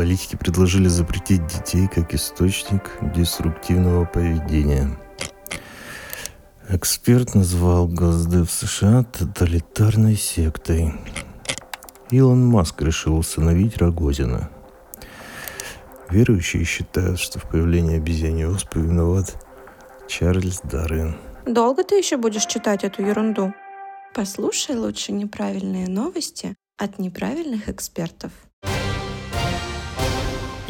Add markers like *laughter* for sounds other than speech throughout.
Политики предложили запретить детей как источник деструктивного поведения. Эксперт назвал Госдев США тоталитарной сектой. Илон Маск решил усыновить Рогозина. Верующие считают, что в появлении обезьяньей оспы виноват Чарльз Дарвин. Долго ты еще будешь читать эту ерунду? Послушай лучше неправильные новости от неправильных экспертов.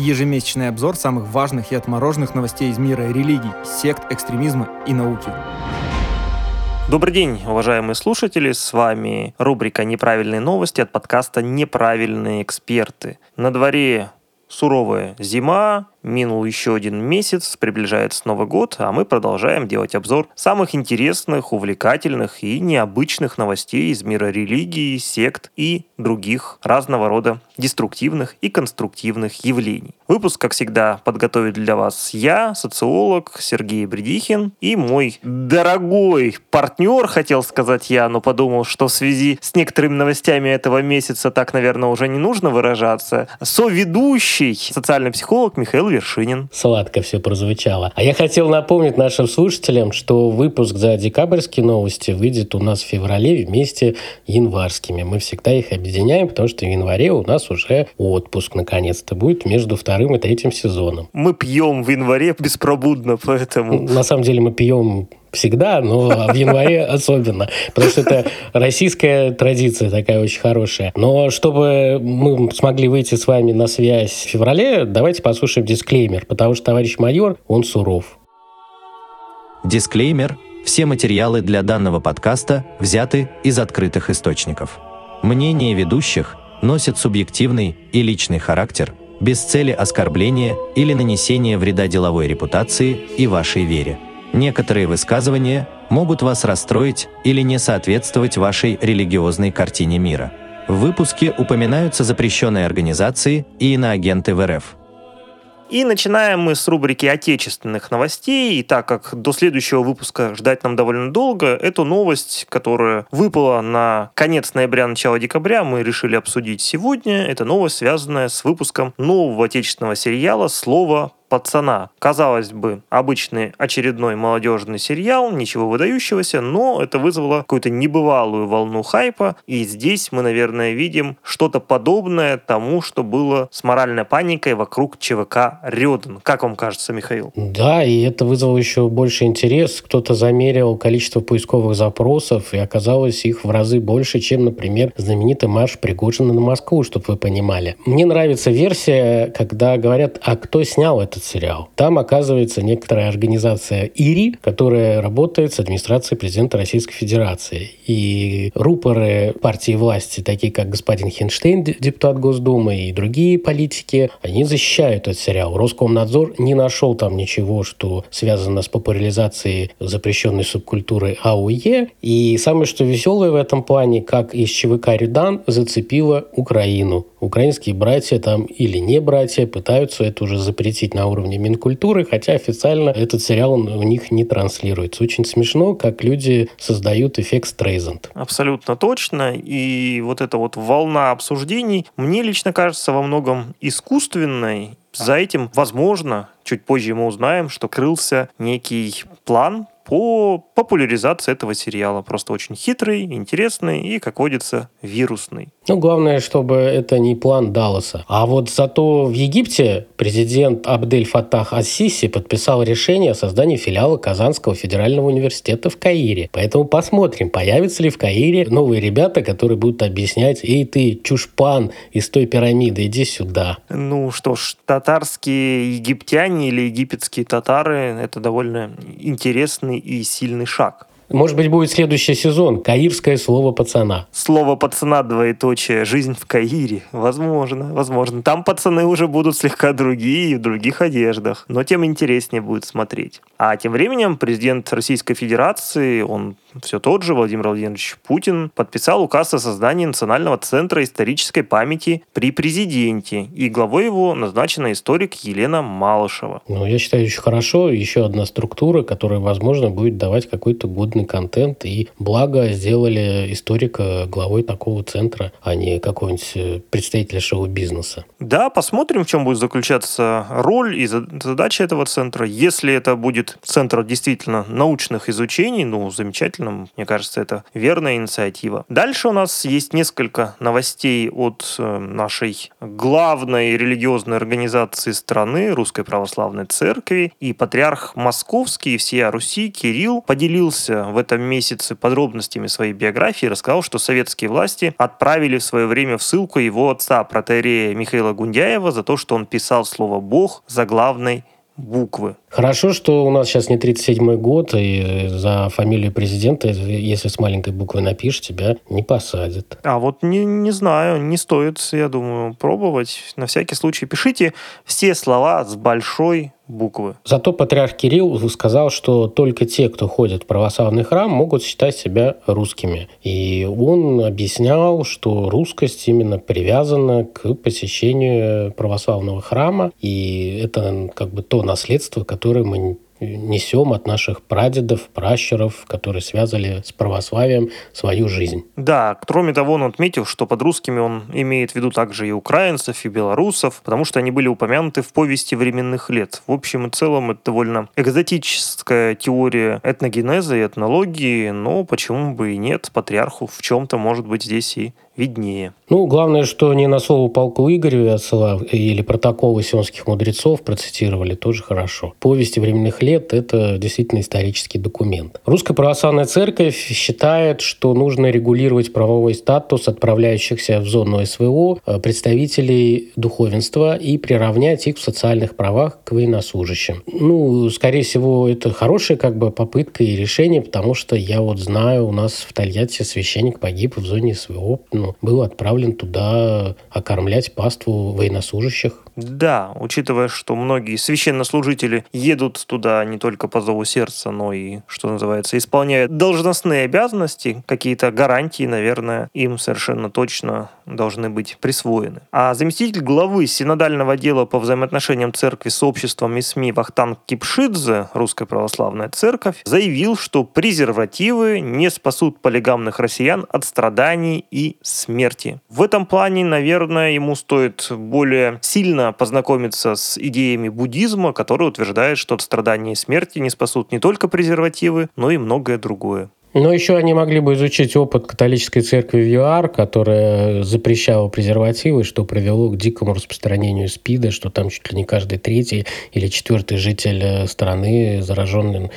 Ежемесячный обзор самых важных и отмороженных новостей из мира религий, сект, экстремизма и науки. Добрый день, уважаемые слушатели. С вами рубрика «Неправильные новости» от подкаста «Неправильные эксперты». На дворе суровая зима, Минул еще один месяц, приближается Новый год, а мы продолжаем делать обзор самых интересных, увлекательных и необычных новостей из мира религии, сект и других разного рода деструктивных и конструктивных явлений. Выпуск, как всегда, подготовит для вас я, социолог Сергей Бредихин и мой дорогой партнер, хотел сказать я, но подумал, что в связи с некоторыми новостями этого месяца так, наверное, уже не нужно выражаться, соведущий социальный психолог Михаил Вершинин. Сладко все прозвучало. А я хотел напомнить нашим слушателям, что выпуск за декабрьские новости выйдет у нас в феврале вместе январскими. Мы всегда их объединяем, потому что в январе у нас уже отпуск наконец-то будет между вторым и третьим сезоном. Мы пьем в январе беспробудно, поэтому... На самом деле мы пьем всегда, но в январе *laughs* особенно, потому что это российская традиция такая очень хорошая. Но чтобы мы смогли выйти с вами на связь в феврале, давайте послушаем дисклеймер, потому что товарищ майор, он суров. Дисклеймер. Все материалы для данного подкаста взяты из открытых источников. Мнения ведущих носят субъективный и личный характер, без цели оскорбления или нанесения вреда деловой репутации и вашей вере – Некоторые высказывания могут вас расстроить или не соответствовать вашей религиозной картине мира. В выпуске упоминаются запрещенные организации и иноагенты в РФ. И начинаем мы с рубрики отечественных новостей. И так как до следующего выпуска ждать нам довольно долго, эту новость, которая выпала на конец ноября, начало декабря, мы решили обсудить сегодня. Это новость, связанная с выпуском нового отечественного сериала «Слово пацана. Казалось бы, обычный очередной молодежный сериал, ничего выдающегося, но это вызвало какую-то небывалую волну хайпа, и здесь мы, наверное, видим что-то подобное тому, что было с моральной паникой вокруг ЧВК Рёден. Как вам кажется, Михаил? Да, и это вызвало еще больше интерес. Кто-то замерил количество поисковых запросов, и оказалось их в разы больше, чем, например, знаменитый марш Пригожина на Москву, чтобы вы понимали. Мне нравится версия, когда говорят, а кто снял это этот сериал. Там оказывается некоторая организация ИРИ, которая работает с администрацией президента Российской Федерации. И рупоры партии власти, такие как господин Хинштейн, депутат Госдумы, и другие политики, они защищают этот сериал. Роскомнадзор не нашел там ничего, что связано с популяризацией запрещенной субкультуры АУЕ. И самое что веселое в этом плане, как из ЧВК «Редан» зацепила Украину. Украинские братья там или не братья пытаются это уже запретить на уровне Минкультуры, хотя официально этот сериал у них не транслируется. Очень смешно, как люди создают эффект Стрейзанд. Абсолютно точно. И вот эта вот волна обсуждений, мне лично кажется во многом искусственной. За этим, возможно, чуть позже мы узнаем, что крылся некий план по популяризации этого сериала. Просто очень хитрый, интересный и, как водится, вирусный. Ну, главное, чтобы это не план Далласа. А вот зато в Египте президент Абдель Фатах Ассиси подписал решение о создании филиала Казанского федерального университета в Каире. Поэтому посмотрим, появятся ли в Каире новые ребята, которые будут объяснять, эй ты, чушпан из той пирамиды, иди сюда. Ну что ж, татарские египтяне или египетские татары – это довольно интересный и сильный шаг. Может быть, будет следующий сезон. Каирское слово пацана. Слово пацана двоеточие. Жизнь в Каире. Возможно, возможно. Там пацаны уже будут слегка другие в других одеждах. Но тем интереснее будет смотреть. А тем временем президент Российской Федерации, он все тот же Владимир Владимирович Путин подписал указ о создании Национального центра исторической памяти при президенте, и главой его назначена историк Елена Малышева. Ну, я считаю, очень хорошо. Еще одна структура, которая, возможно, будет давать какой-то годный контент. И благо сделали историка главой такого центра, а не какого-нибудь э, представителя шоу-бизнеса. Да, посмотрим, в чем будет заключаться роль и задача этого центра. Если это будет центр действительно научных изучений, ну, замечательно, мне кажется, это верная инициатива. Дальше у нас есть несколько новостей от э, нашей главной религиозной организации страны, Русской Православной Церкви, и патриарх Московский и всея Руси Кирилл поделился в этом месяце подробностями своей биографии, рассказал, что советские власти отправили в свое время в ссылку его отца, протеерея Михаила Гундяева, за то, что он писал слово «Бог» за главной буквы. Хорошо, что у нас сейчас не 37-й год, и за фамилию президента, если с маленькой буквы напишешь, тебя не посадят. А вот не, не знаю, не стоит, я думаю, пробовать. На всякий случай пишите все слова с большой буквы. Зато патриарх Кирилл сказал, что только те, кто ходит в православный храм, могут считать себя русскими. И он объяснял, что русскость именно привязана к посещению православного храма, и это как бы то наследство, которое мы несем от наших прадедов, пращуров, которые связали с православием свою жизнь. Да, кроме того, он отметил, что под русскими он имеет в виду также и украинцев, и белорусов, потому что они были упомянуты в повести временных лет. В общем и целом, это довольно экзотическая теория этногенеза и этнологии, но почему бы и нет, патриарху в чем-то может быть здесь и виднее. Ну, главное, что не на слово полку Игореве отсылал или протоколы сионских мудрецов процитировали, тоже хорошо. Повести временных лет – это действительно исторический документ. Русская православная церковь считает, что нужно регулировать правовой статус отправляющихся в зону СВО э, представителей духовенства и приравнять их в социальных правах к военнослужащим. Ну, скорее всего, это хорошая как бы попытка и решение, потому что я вот знаю, у нас в Тольятти священник погиб в зоне СВО, ну, был отправлен туда окормлять паству военнослужащих. Да, учитывая, что многие священнослужители едут туда не только по зову сердца, но и, что называется, исполняют должностные обязанности, какие-то гарантии, наверное, им совершенно точно должны быть присвоены. А заместитель главы синодального отдела по взаимоотношениям церкви с обществом и СМИ Вахтанг Кипшидзе, Русская Православная Церковь, заявил, что презервативы не спасут полигамных россиян от страданий и смерти. В этом плане, наверное, ему стоит более сильно познакомиться с идеями буддизма, который утверждает, что от страдания и смерти не спасут не только презервативы, но и многое другое. Но еще они могли бы изучить опыт католической церкви в ЮАР, которая запрещала презервативы, что привело к дикому распространению СПИДа, что там чуть ли не каждый третий или четвертый житель э, страны заражен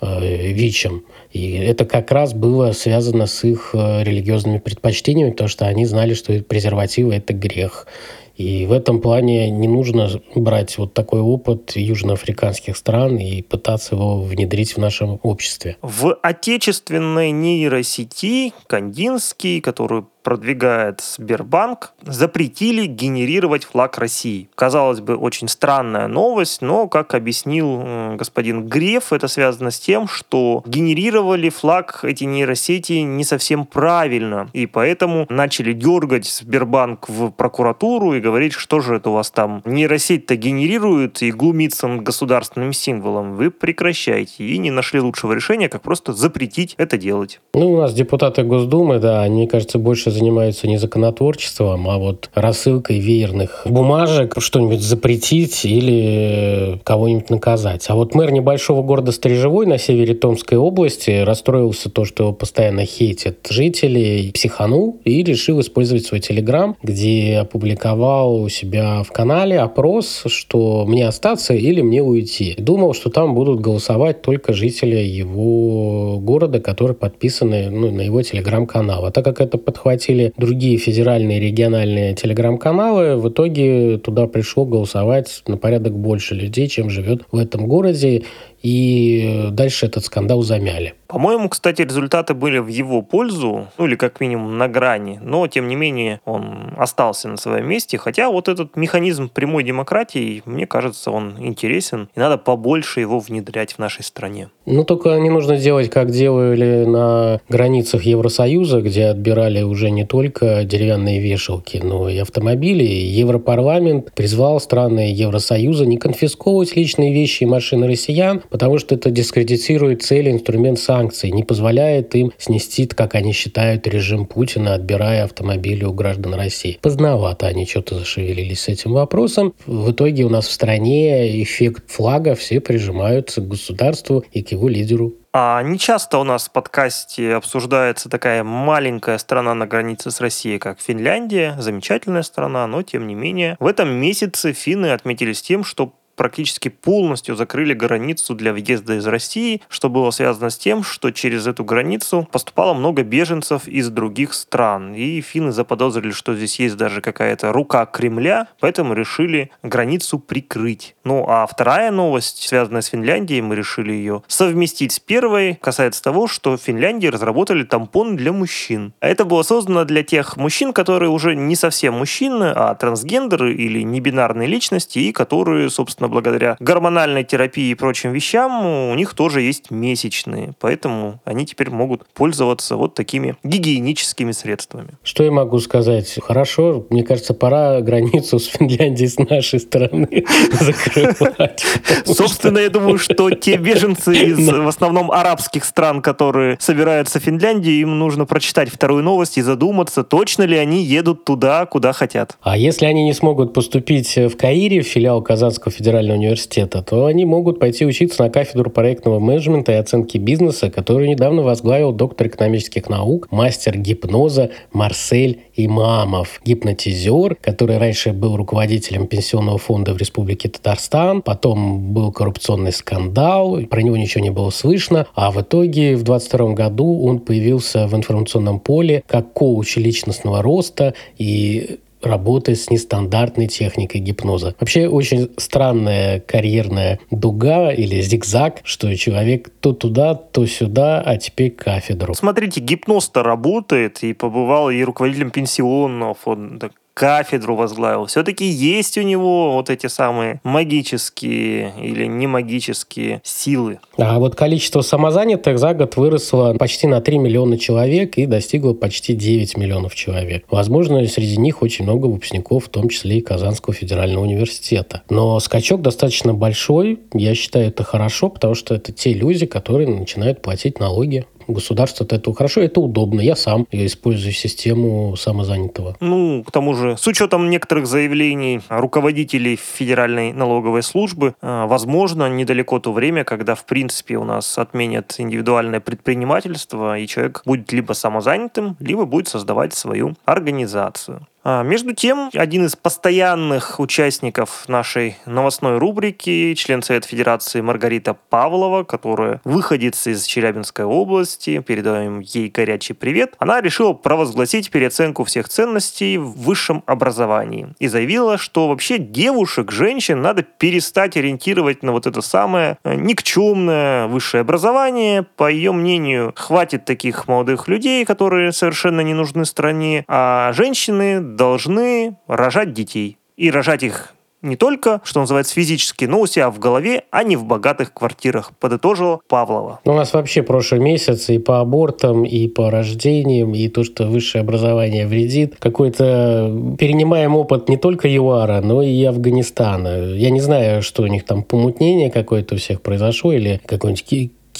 э, ВИЧем. И это как раз было связано с их э, религиозными предпочтениями, потому что они знали, что презервативы – это грех. И в этом плане не нужно брать вот такой опыт южноафриканских стран и пытаться его внедрить в нашем обществе. В отечественной нейросети Кандинский, которую продвигает Сбербанк, запретили генерировать флаг России. Казалось бы, очень странная новость, но, как объяснил господин Греф, это связано с тем, что генерировали флаг эти нейросети не совсем правильно, и поэтому начали дергать Сбербанк в прокуратуру и говорить, что же это у вас там нейросеть-то генерирует и глумится над государственным символом. Вы прекращайте. И не нашли лучшего решения, как просто запретить это делать. Ну, у нас депутаты Госдумы, да, они, кажется, больше занимаются не законотворчеством, а вот рассылкой веерных бумажек, что-нибудь запретить или кого-нибудь наказать. А вот мэр небольшого города Стрижевой на севере Томской области расстроился то, что его постоянно хейтят жители, психанул и решил использовать свой телеграм, где опубликовал у себя в канале опрос, что мне остаться или мне уйти. Думал, что там будут голосовать только жители его города, которые подписаны ну, на его телеграм-канал. А так как это подхватило захватили другие федеральные и региональные телеграм-каналы. В итоге туда пришло голосовать на порядок больше людей, чем живет в этом городе. И дальше этот скандал замяли. По-моему, кстати, результаты были в его пользу, ну или как минимум на грани, но тем не менее он остался на своем месте, хотя вот этот механизм прямой демократии, мне кажется, он интересен, и надо побольше его внедрять в нашей стране. Ну, только не нужно делать, как делали на границах Евросоюза, где отбирали уже не только деревянные вешалки, но и автомобили. Европарламент призвал страны Евросоюза не конфисковывать личные вещи и машины россиян, потому что это дискредитирует цель инструмент санкций, не позволяет им снести, как они считают, режим Путина, отбирая автомобили у граждан России. Поздновато они что-то зашевелились с этим вопросом. В итоге у нас в стране эффект флага все прижимаются к государству и к его лидеру. А не часто у нас в подкасте обсуждается такая маленькая страна на границе с Россией, как Финляндия. Замечательная страна, но тем не менее. В этом месяце финны отметились тем, что практически полностью закрыли границу для въезда из России, что было связано с тем, что через эту границу поступало много беженцев из других стран. И финны заподозрили, что здесь есть даже какая-то рука Кремля, поэтому решили границу прикрыть. Ну а вторая новость, связанная с Финляндией, мы решили ее совместить с первой, касается того, что в Финляндии разработали тампон для мужчин. Это было создано для тех мужчин, которые уже не совсем мужчины, а трансгендеры или небинарные личности, и которые, собственно, благодаря гормональной терапии и прочим вещам у них тоже есть месячные. Поэтому они теперь могут пользоваться вот такими гигиеническими средствами. Что я могу сказать? Хорошо, мне кажется, пора границу с Финляндией с нашей стороны *laughs* закрывать. Собственно, я думаю, что те беженцы из в основном арабских стран, которые собираются в Финляндию, им нужно прочитать вторую новость и задуматься, точно ли они едут туда, куда хотят. А если они не смогут поступить в Каире, в филиал Казанского федерального федерального университета, то они могут пойти учиться на кафедру проектного менеджмента и оценки бизнеса, которую недавно возглавил доктор экономических наук, мастер гипноза Марсель Имамов. Гипнотизер, который раньше был руководителем пенсионного фонда в Республике Татарстан, потом был коррупционный скандал, про него ничего не было слышно, а в итоге в 22 году он появился в информационном поле как коуч личностного роста и работы с нестандартной техникой гипноза. Вообще очень странная карьерная дуга или зигзаг, что человек то туда, то сюда, а теперь кафедру. Смотрите, гипноз-то работает, и побывал и руководителем пенсионного фонда, кафедру возглавил. Все-таки есть у него вот эти самые магические или не магические силы. А вот количество самозанятых за год выросло почти на 3 миллиона человек и достигло почти 9 миллионов человек. Возможно, среди них очень много выпускников, в том числе и Казанского федерального университета. Но скачок достаточно большой. Я считаю, это хорошо, потому что это те люди, которые начинают платить налоги государство этого хорошо, это удобно. Я сам я использую систему самозанятого. Ну, к тому же, с учетом некоторых заявлений руководителей Федеральной налоговой службы, э, возможно, недалеко то время, когда, в принципе, у нас отменят индивидуальное предпринимательство, и человек будет либо самозанятым, либо будет создавать свою организацию. А, между тем, один из постоянных участников нашей новостной рубрики, член Совета Федерации Маргарита Павлова, которая выходит из Челябинской области, передаем ей горячий привет, она решила провозгласить переоценку всех ценностей в высшем образовании и заявила, что вообще девушек, женщин надо перестать ориентировать на вот это самое э, никчемное высшее образование. По ее мнению, хватит таких молодых людей, которые совершенно не нужны стране, а женщины должны рожать детей. И рожать их не только, что называется, физически, но у себя в голове, а не в богатых квартирах, подытожила Павлова. У нас вообще прошлый месяц и по абортам, и по рождениям, и то, что высшее образование вредит. Какой-то перенимаем опыт не только ЮАРа, но и Афганистана. Я не знаю, что у них там помутнение какое-то у всех произошло, или какой-нибудь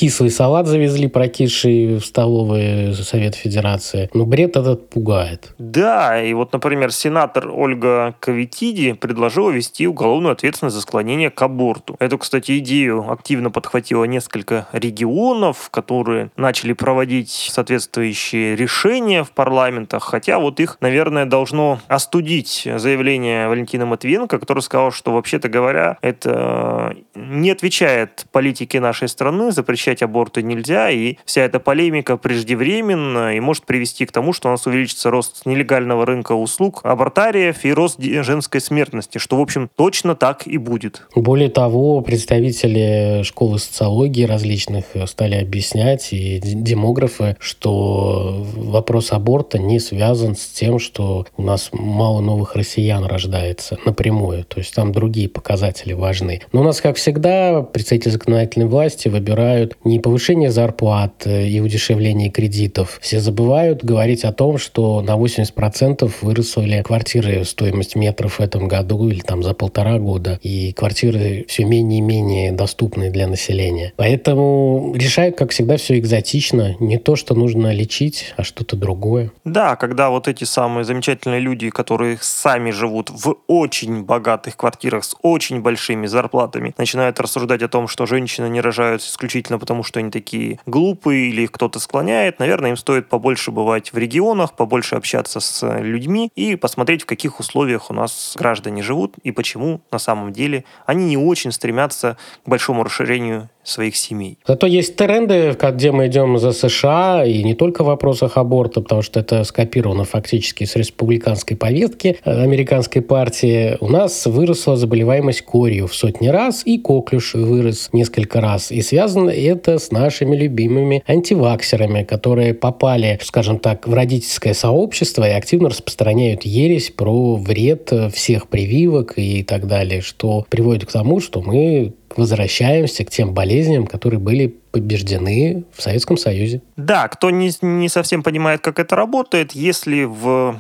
кислый салат завезли, прокисший в столовые Совет Федерации. Но бред этот пугает. Да, и вот, например, сенатор Ольга Кавитиди предложила ввести уголовную ответственность за склонение к аборту. Эту, кстати, идею активно подхватило несколько регионов, которые начали проводить соответствующие решения в парламентах, хотя вот их, наверное, должно остудить заявление Валентина Матвиенко, который сказал, что, вообще-то говоря, это не отвечает политике нашей страны запрещать запрещать аборты нельзя, и вся эта полемика преждевременна и может привести к тому, что у нас увеличится рост нелегального рынка услуг, абортариев и рост женской смертности, что, в общем, точно так и будет. Более того, представители школы социологии различных стали объяснять, и демографы, что вопрос аборта не связан с тем, что у нас мало новых россиян рождается напрямую. То есть там другие показатели важны. Но у нас, как всегда, представители законодательной власти выбирают не повышение зарплат и удешевление кредитов. Все забывают говорить о том, что на 80% выросли квартиры стоимость метров в этом году или там за полтора года. И квартиры все менее и менее доступны для населения. Поэтому решают, как всегда, все экзотично. Не то, что нужно лечить, а что-то другое. Да, когда вот эти самые замечательные люди, которые сами живут в очень богатых квартирах с очень большими зарплатами, начинают рассуждать о том, что женщины не рожают исключительно потому, что они такие глупые или их кто-то склоняет, наверное, им стоит побольше бывать в регионах, побольше общаться с людьми и посмотреть, в каких условиях у нас граждане живут и почему на самом деле они не очень стремятся к большому расширению своих семей. Зато есть тренды, где мы идем за США, и не только в вопросах аборта, потому что это скопировано фактически с республиканской повестки э, американской партии. У нас выросла заболеваемость корью в сотни раз, и коклюш вырос несколько раз. И связано это с нашими любимыми антиваксерами, которые попали, скажем так, в родительское сообщество и активно распространяют ересь про вред всех прививок и так далее, что приводит к тому, что мы возвращаемся к тем болезням, которые были побеждены в Советском Союзе. Да, кто не, не совсем понимает, как это работает, если в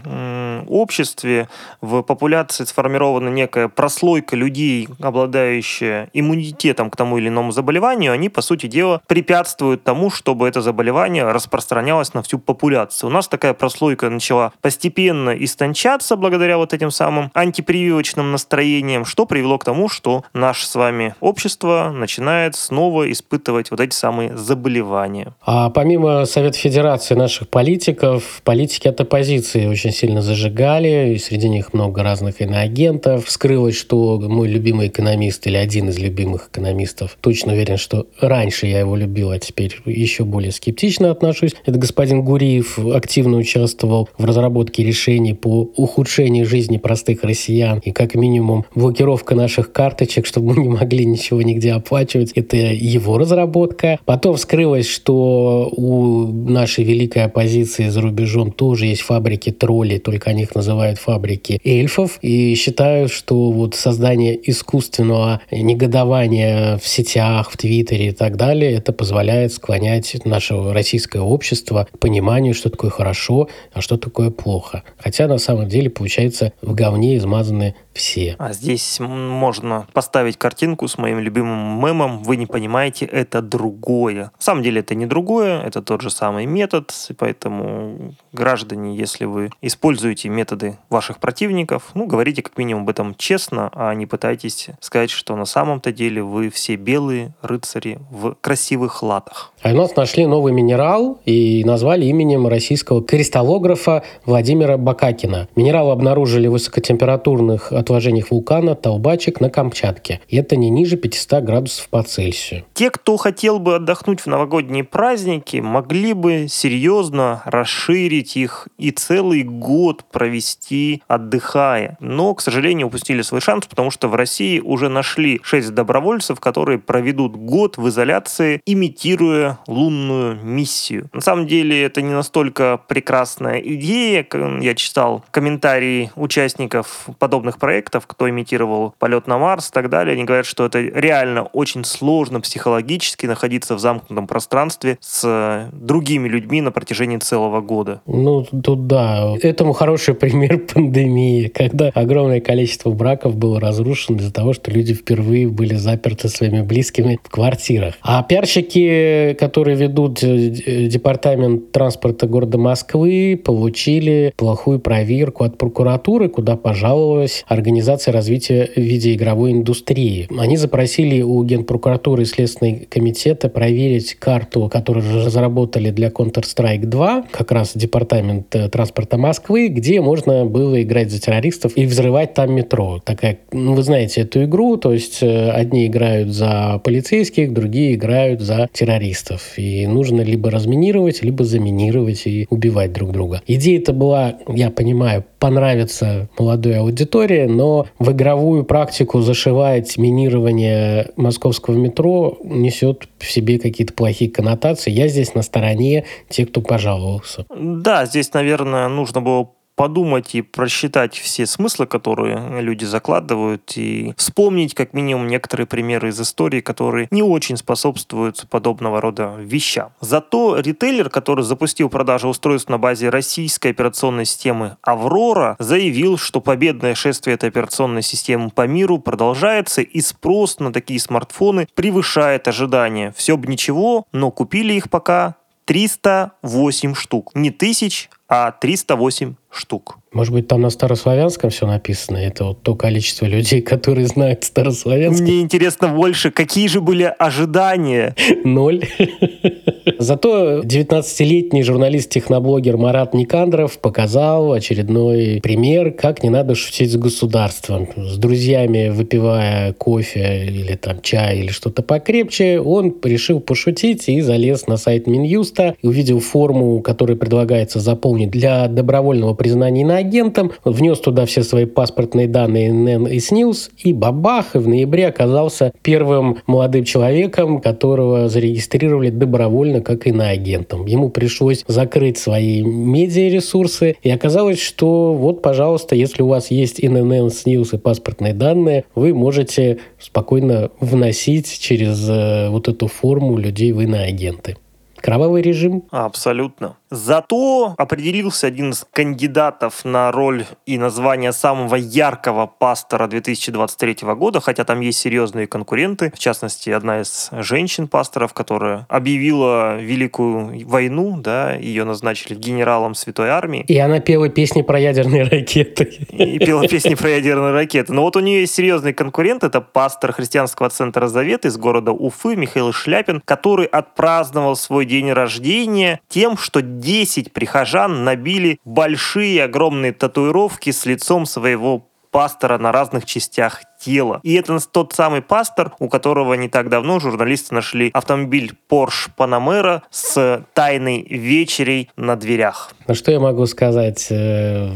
обществе, в популяции сформирована некая прослойка людей, обладающая иммунитетом к тому или иному заболеванию, они, по сути дела, препятствуют тому, чтобы это заболевание распространялось на всю популяцию. У нас такая прослойка начала постепенно истончаться благодаря вот этим самым антипрививочным настроениям, что привело к тому, что наше с вами общество начинает снова испытывать вот эти самые заболевания. А помимо Совета Федерации наших политиков, политики от оппозиции очень сильно зажигали, и среди них много разных иноагентов. Вскрылось, что мой любимый экономист или один из любимых экономистов, точно уверен, что раньше я его любил, а теперь еще более скептично отношусь. Это господин Гуриев активно участвовал в разработке решений по ухудшению жизни простых россиян и как минимум блокировка наших карточек, чтобы мы не могли ничего нигде оплачивать. Это его разработка. Потом вскрылось, что у нашей великой оппозиции за рубежом тоже есть фабрики троллей, только они их называют фабрики эльфов. И считают, что вот создание искусственного негодования в сетях, в Твиттере и так далее, это позволяет склонять наше российское общество к пониманию, что такое хорошо, а что такое плохо. Хотя на самом деле, получается, в говне измазаны все. А здесь можно поставить картинку с моим любимым мемом «Вы не понимаете, это другое». На самом деле это не другое, это тот же самый метод, и поэтому граждане, если вы используете методы ваших противников, ну, говорите как минимум об этом честно, а не пытайтесь сказать, что на самом-то деле вы все белые рыцари в красивых латах. А у нас нашли новый минерал и назвали именем российского кристаллографа Владимира Бакакина. Минерал обнаружили в высокотемпературных отложениях вулкана Толбачек на Камчатке. И это не ниже 500 градусов по Цельсию. Те, кто хотел бы отдохнуть в новогодние праздники, могли бы серьезно расширить их и целый год провести отдыхая. Но, к сожалению, упустили свой шанс, потому что в России уже нашли 6 добровольцев, которые проведут год в изоляции, имитируя лунную миссию. На самом деле это не настолько прекрасная идея. Я читал комментарии участников подобных проектов, кто имитировал полет на Марс и так далее, они говорят, что это реально очень сложно психологически находиться в замкнутом пространстве с другими людьми на протяжении целого года. Ну, тут да. Этому хороший *laughs* пример пандемии, когда огромное количество браков было разрушено из-за того, что люди впервые были заперты своими близкими в квартирах. А пиарщики, которые ведут э, департамент транспорта города Москвы, получили плохую проверку от прокуратуры, куда пожаловалась Организации развития видеоигровой индустрии. Они запросили у Генпрокуратуры и Следственного комитета проверить карту, которую разработали для Counter-Strike 2, как раз Департамент э, транспорта Москвы, где можно было играть за террористов и взрывать там метро. Такая, ну, вы знаете эту игру, то есть э, одни играют за полицейских, другие играют за террористов. И нужно либо разминировать, либо заминировать и убивать друг друга. Идея-то была, я понимаю, понравится молодой аудитории, но в игровую практику зашивать минирование московского метро несет в себе какие-то плохие коннотации. Я здесь на стороне тех, кто пожаловался. Да, здесь, наверное, нужно было подумать и просчитать все смыслы, которые люди закладывают, и вспомнить как минимум некоторые примеры из истории, которые не очень способствуют подобного рода вещам. Зато ритейлер, который запустил продажу устройств на базе российской операционной системы «Аврора», заявил, что победное шествие этой операционной системы по миру продолжается, и спрос на такие смартфоны превышает ожидания. Все бы ничего, но купили их пока 308 штук. Не тысяч, а 308 штук. Может быть, там на старославянском все написано? Это вот то количество людей, которые знают старославянский. Мне интересно больше, какие же были ожидания? Ноль. *laughs* Зато 19-летний журналист-техноблогер Марат Никандров показал очередной пример, как не надо шутить с государством. С друзьями, выпивая кофе или там чай или что-то покрепче, он решил пошутить и залез на сайт Минюста, увидел форму, которую предлагается заполнить для добровольного признания на агентом, внес туда все свои паспортные данные НН и СНИЛС, и бабах, и в ноябре оказался первым молодым человеком, которого зарегистрировали добровольно как иноагентом. Ему пришлось закрыть свои медиаресурсы, и оказалось, что вот, пожалуйста, если у вас есть ИНН, СНИЛС и паспортные данные, вы можете спокойно вносить через э, вот эту форму людей в иноагенты. Кровавый режим? Абсолютно. Зато определился один из кандидатов на роль и название самого яркого пастора 2023 года, хотя там есть серьезные конкуренты. В частности, одна из женщин-пасторов, которая объявила Великую войну, да, ее назначили генералом Святой Армии. И она пела песни про ядерные ракеты. И пела песни про ядерные ракеты. Но вот у нее есть серьезный конкурент, это пастор христианского центра Завет из города Уфы Михаил Шляпин, который отпраздновал свой день рождения тем, что 10 прихожан набили большие огромные татуировки с лицом своего пастора на разных частях тела. И это тот самый пастор, у которого не так давно журналисты нашли автомобиль Porsche Panamera с тайной вечерей на дверях. Ну что я могу сказать? Э,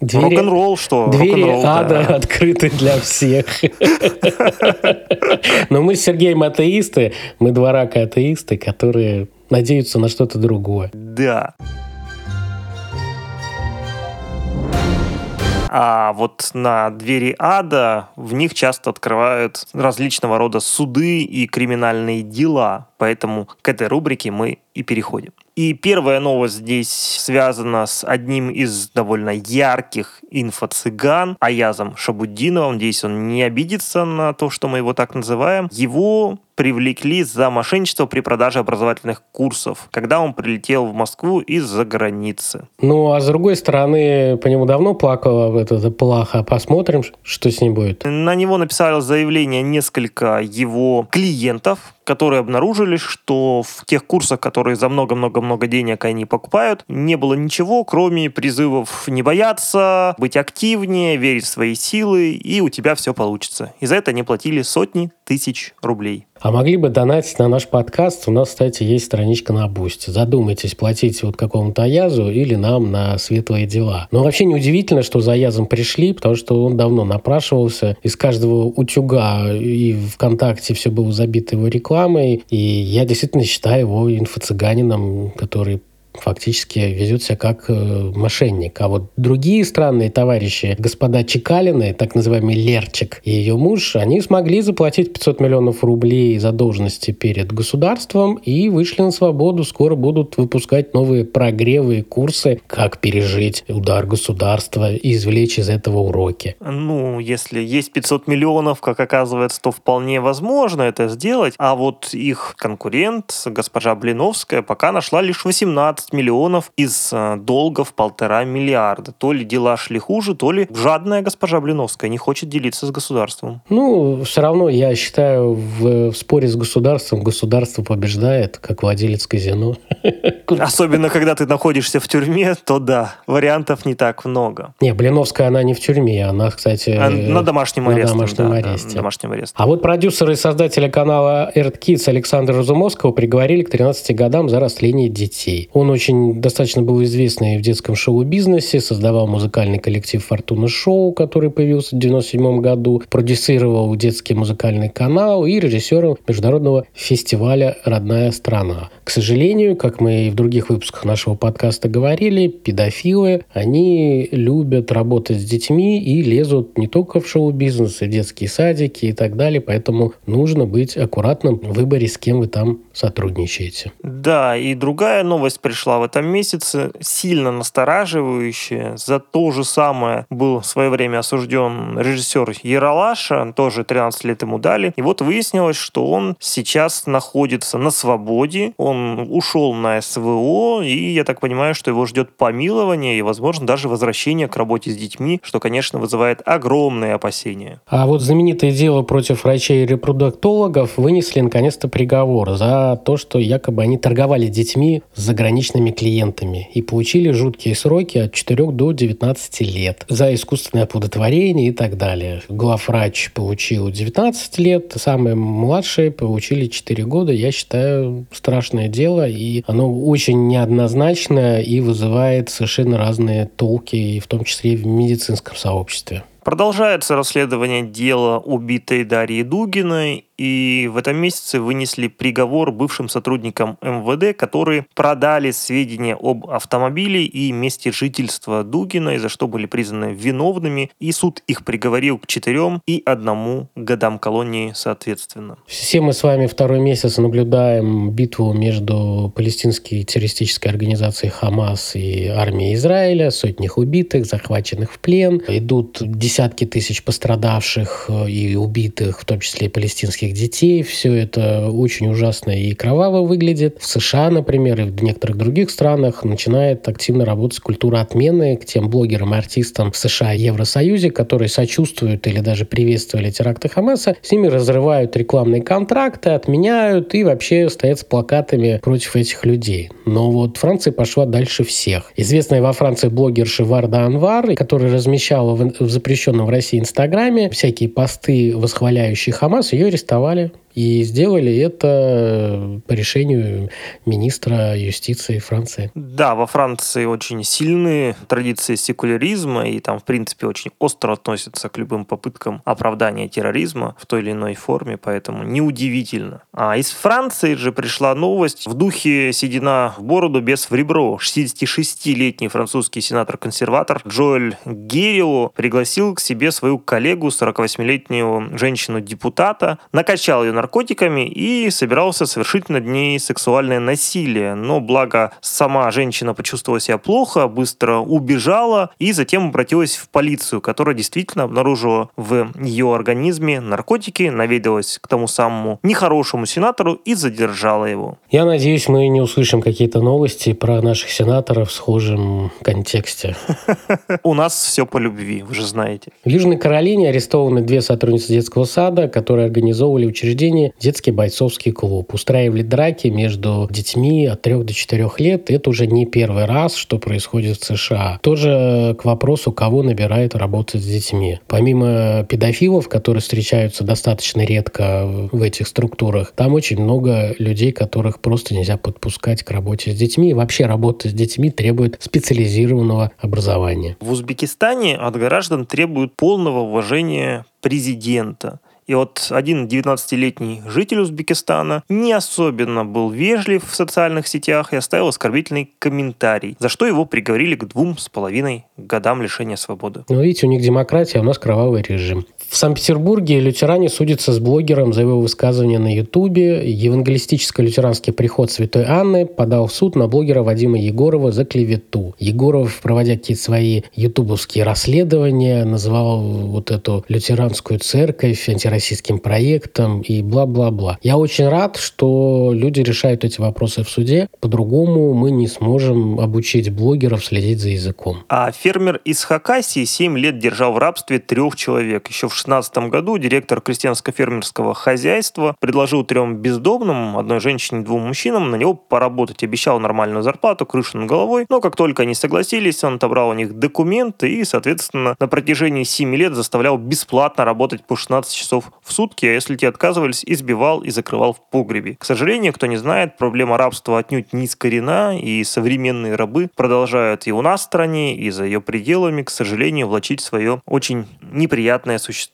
двери, Рок-н-ролл что? Двери Рок-н-ролл, ада да. *laughs* открыты для всех. *laughs* Но мы с Сергеем атеисты, мы два рака атеисты, которые надеются на что-то другое. Да. А вот на двери ада в них часто открывают различного рода суды и криминальные дела. Поэтому к этой рубрике мы и переходим. И первая новость здесь связана с одним из довольно ярких инфо-цыган, Аязом Шабуддиновым. Надеюсь, он не обидится на то, что мы его так называем. Его привлекли за мошенничество при продаже образовательных курсов, когда он прилетел в Москву из-за границы. Ну, а с другой стороны, по нему давно плакала эта плаха. Посмотрим, что с ним будет. На него написали заявление несколько его клиентов, которые обнаружили, что в тех курсах, которые за много-много-много денег они покупают, не было ничего, кроме призывов не бояться, быть активнее, верить в свои силы, и у тебя все получится. И за это они платили сотни тысяч рублей. А могли бы донатить на наш подкаст. У нас, кстати, есть страничка на Boosty. Задумайтесь, платить вот какому-то Аязу или нам на светлые дела. Но вообще неудивительно, что за Аязом пришли, потому что он давно напрашивался. Из каждого утюга и ВКонтакте все было забито его рекламой. И я действительно считаю его инфо-цыганином, который фактически ведет себя как э, мошенник. А вот другие странные товарищи, господа Чекалины, так называемый Лерчик и ее муж, они смогли заплатить 500 миллионов рублей задолженности перед государством и вышли на свободу. Скоро будут выпускать новые прогревы и курсы, как пережить удар государства и извлечь из этого уроки. Ну, если есть 500 миллионов, как оказывается, то вполне возможно это сделать. А вот их конкурент, госпожа Блиновская, пока нашла лишь 18 15 миллионов из э, долга в полтора миллиарда. То ли дела шли хуже, то ли жадная госпожа Блиновская не хочет делиться с государством. Ну, все равно, я считаю, в, в споре с государством государство побеждает, как владелец казино. *laughs* Особенно, когда ты находишься в тюрьме, то да, вариантов не так много. Не, Блиновская, она не в тюрьме, она, кстати... На домашнем на аресте. домашнем да, аресте. на домашнем аресте. А вот продюсеры и создателя канала Earth Kids Александра Разумовского приговорили к 13 годам за растление детей. Он очень достаточно был известный в детском шоу-бизнесе, создавал музыкальный коллектив «Фортуна Шоу», который появился в 97 году, продюсировал детский музыкальный канал и режиссером международного фестиваля «Родная страна». К сожалению, как мы и в других выпусках нашего подкаста говорили, педофилы, они любят работать с детьми и лезут не только в шоу-бизнес, и в детские садики и так далее, поэтому нужно быть аккуратным в выборе, с кем вы там сотрудничаете. Да, и другая новость пришла в этом месяце, сильно настораживающая. За то же самое был в свое время осужден режиссер Яралаша, тоже 13 лет ему дали. И вот выяснилось, что он сейчас находится на свободе, он ушел на СВО, и я так понимаю, что его ждет помилование и, возможно, даже возвращение к работе с детьми, что, конечно, вызывает огромные опасения. А вот знаменитое дело против врачей и репродуктологов вынесли наконец-то приговор за то, что якобы они торговали детьми с заграничными клиентами и получили жуткие сроки от 4 до 19 лет за искусственное оплодотворение и так далее. Главврач получил 19 лет, самые младшие получили 4 года. Я считаю, страшное дело, и оно очень неоднозначное и вызывает совершенно разные толки, и в том числе и в медицинском сообществе. Продолжается расследование дела убитой Дарьи Дугиной, и в этом месяце вынесли приговор бывшим сотрудникам МВД, которые продали сведения об автомобиле и месте жительства Дугиной, за что были признаны виновными, и суд их приговорил к четырем и одному годам колонии соответственно. Все мы с вами второй месяц наблюдаем битву между палестинской террористической организацией Хамас и армией Израиля, сотнях убитых, захваченных в плен. Идут десятки тысяч пострадавших и убитых, в том числе и палестинских детей. Все это очень ужасно и кроваво выглядит. В США, например, и в некоторых других странах начинает активно работать культура отмены к тем блогерам и артистам в США и Евросоюзе, которые сочувствуют или даже приветствовали теракты Хамаса. С ними разрывают рекламные контракты, отменяют и вообще стоят с плакатами против этих людей. Но вот Франция пошла дальше всех. Известная во Франции блогерша Варда Анвар, которая размещала в, в запрещенном в России Инстаграме всякие посты, восхваляющие Хамас, ее арестовали арестовали, и сделали это по решению министра юстиции Франции. Да, во Франции очень сильные традиции секуляризма, и там, в принципе, очень остро относятся к любым попыткам оправдания терроризма в той или иной форме, поэтому неудивительно. А из Франции же пришла новость в духе «Седина в бороду, без в ребро». 66-летний французский сенатор-консерватор Джоэль Герио пригласил к себе свою коллегу, 48-летнюю женщину-депутата, накачал ее наркотиками и собирался совершить над ней сексуальное насилие. Но благо сама женщина почувствовала себя плохо, быстро убежала и затем обратилась в полицию, которая действительно обнаружила в ее организме наркотики, наведалась к тому самому нехорошему сенатору и задержала его. Я надеюсь, мы не услышим какие-то новости про наших сенаторов в схожем контексте. У нас все по любви, вы же знаете. В Южной Каролине арестованы две сотрудницы детского сада, которые организовывали учреждение детский бойцовский клуб. Устраивали драки между детьми от 3 до 4 лет. Это уже не первый раз, что происходит в США. Тоже к вопросу, кого набирает работать с детьми. Помимо педофилов, которые встречаются достаточно редко в этих структурах, там очень много людей, которых просто нельзя подпускать к работе с детьми. И вообще работа с детьми требует специализированного образования. В Узбекистане от граждан требуют полного уважения президента. И вот один 19-летний житель Узбекистана не особенно был вежлив в социальных сетях и оставил оскорбительный комментарий, за что его приговорили к двум с половиной годам лишения свободы. Ну, видите, у них демократия, а у нас кровавый режим. В Санкт-Петербурге лютеране судятся с блогером за его высказывание на Ютубе. Евангелистическо-лютеранский приход Святой Анны подал в суд на блогера Вадима Егорова за клевету. Егоров, проводя какие-то свои ютубовские расследования, называл вот эту лютеранскую церковь антироссийской российским проектам и бла-бла-бла. Я очень рад, что люди решают эти вопросы в суде. По-другому мы не сможем обучить блогеров следить за языком. А фермер из Хакасии 7 лет держал в рабстве трех человек. Еще в 16 году директор крестьянско-фермерского хозяйства предложил трем бездомным, одной женщине и двум мужчинам, на него поработать. Обещал нормальную зарплату, крышу над головой. Но как только они согласились, он отобрал у них документы и, соответственно, на протяжении 7 лет заставлял бесплатно работать по 16 часов в сутки, а если те отказывались, избивал и закрывал в погребе. К сожалению, кто не знает, проблема рабства отнюдь не искорена, и современные рабы продолжают и у нас в стране, и за ее пределами, к сожалению, влачить свое очень неприятное существование.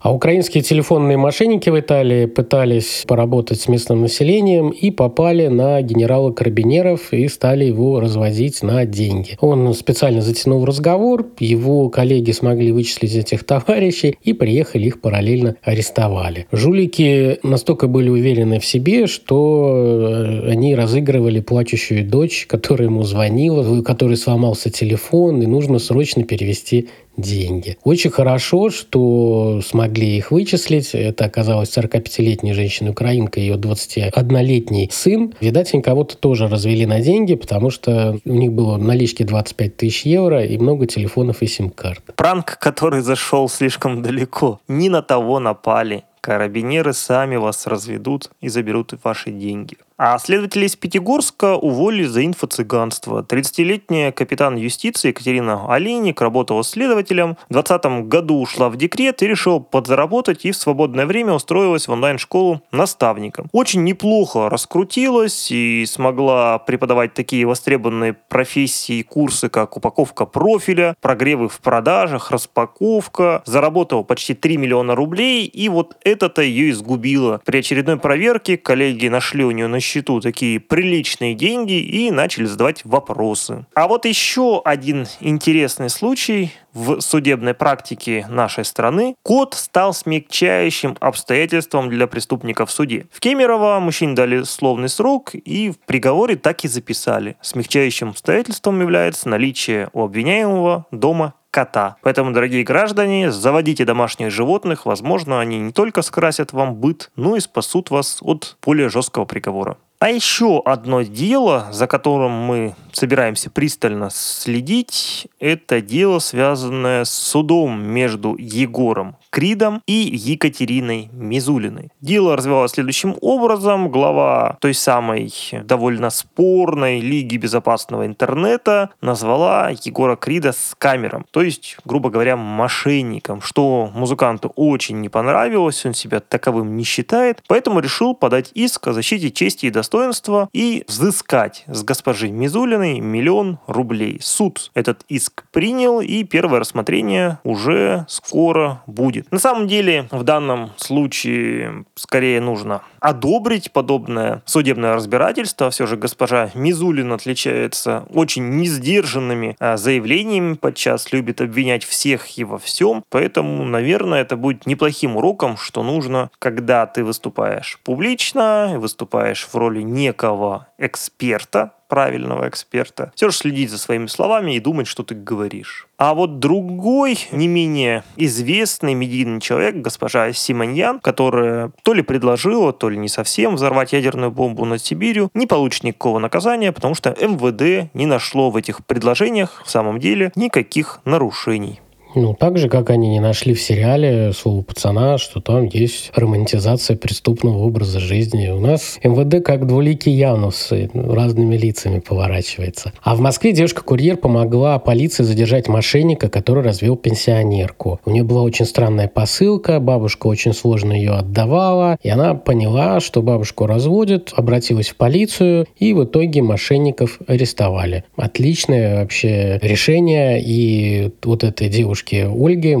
А украинские телефонные мошенники в Италии пытались поработать с местным населением и попали на генерала Карабинеров и стали его разводить на деньги. Он специально затянул разговор, его коллеги смогли вычислить этих товарищей и приехали их параллельно арестовали. Жулики настолько были уверены в себе, что э, они разыгрывали плачущую дочь, которая ему звонила, у которой сломался телефон, и нужно срочно перевести деньги. Очень хорошо, что смогли их вычислить. Это оказалась 45-летняя женщина-украинка и ее 21-летний сын. Видать, они кого-то тоже развели на деньги, потому что у них было налички 25 тысяч евро и много телефонов и сим-карт. Пранк, который зашел слишком далеко. Не на того напали. Карабинеры сами вас разведут и заберут ваши деньги. А следователи из Пятигорска уволили за инфо-цыганство. 30-летняя капитан юстиции Екатерина Олейник работала следователем. В 2020 году ушла в декрет и решила подзаработать и в свободное время устроилась в онлайн-школу наставником. Очень неплохо раскрутилась и смогла преподавать такие востребованные профессии и курсы, как упаковка профиля, прогревы в продажах, распаковка. Заработала почти 3 миллиона рублей, и вот это-то ее изгубило. При очередной проверке коллеги нашли у нее на счету такие приличные деньги и начали задавать вопросы. А вот еще один интересный случай в судебной практике нашей страны. Код стал смягчающим обстоятельством для преступников в суде. В Кемерово мужчине дали словный срок и в приговоре так и записали. Смягчающим обстоятельством является наличие у обвиняемого дома кота. Поэтому, дорогие граждане, заводите домашних животных. Возможно, они не только скрасят вам быт, но и спасут вас от более жесткого приговора. А еще одно дело, за которым мы собираемся пристально следить, это дело, связанное с судом между Егором Кридом и Екатериной Мизулиной. Дело развивалось следующим образом. Глава той самой довольно спорной Лиги безопасного интернета назвала Егора Крида скамером, то есть, грубо говоря, мошенником, что музыканту очень не понравилось, он себя таковым не считает, поэтому решил подать иск о защите чести и достоинства и взыскать с госпожи Мизулиной миллион рублей. Суд этот иск принял, и первое рассмотрение уже скоро будет будет. На самом деле, в данном случае скорее нужно одобрить подобное судебное разбирательство. Все же госпожа Мизулин отличается очень несдержанными а, заявлениями, подчас любит обвинять всех и во всем. Поэтому, наверное, это будет неплохим уроком, что нужно, когда ты выступаешь публично, выступаешь в роли некого эксперта, правильного эксперта. Все же следить за своими словами и думать, что ты говоришь. А вот другой, не менее известный медийный человек, госпожа Симоньян, которая то ли предложила, то ли не совсем взорвать ядерную бомбу над Сибирью, не получит никакого наказания, потому что МВД не нашло в этих предложениях в самом деле никаких нарушений. Ну, так же, как они не нашли в сериале «Слово пацана», что там есть романтизация преступного образа жизни. У нас МВД как двуликий Янус разными лицами поворачивается. А в Москве девушка-курьер помогла полиции задержать мошенника, который развел пенсионерку. У нее была очень странная посылка, бабушка очень сложно ее отдавала, и она поняла, что бабушку разводят, обратилась в полицию, и в итоге мошенников арестовали. Отличное вообще решение, и вот этой девушке девушке Ольге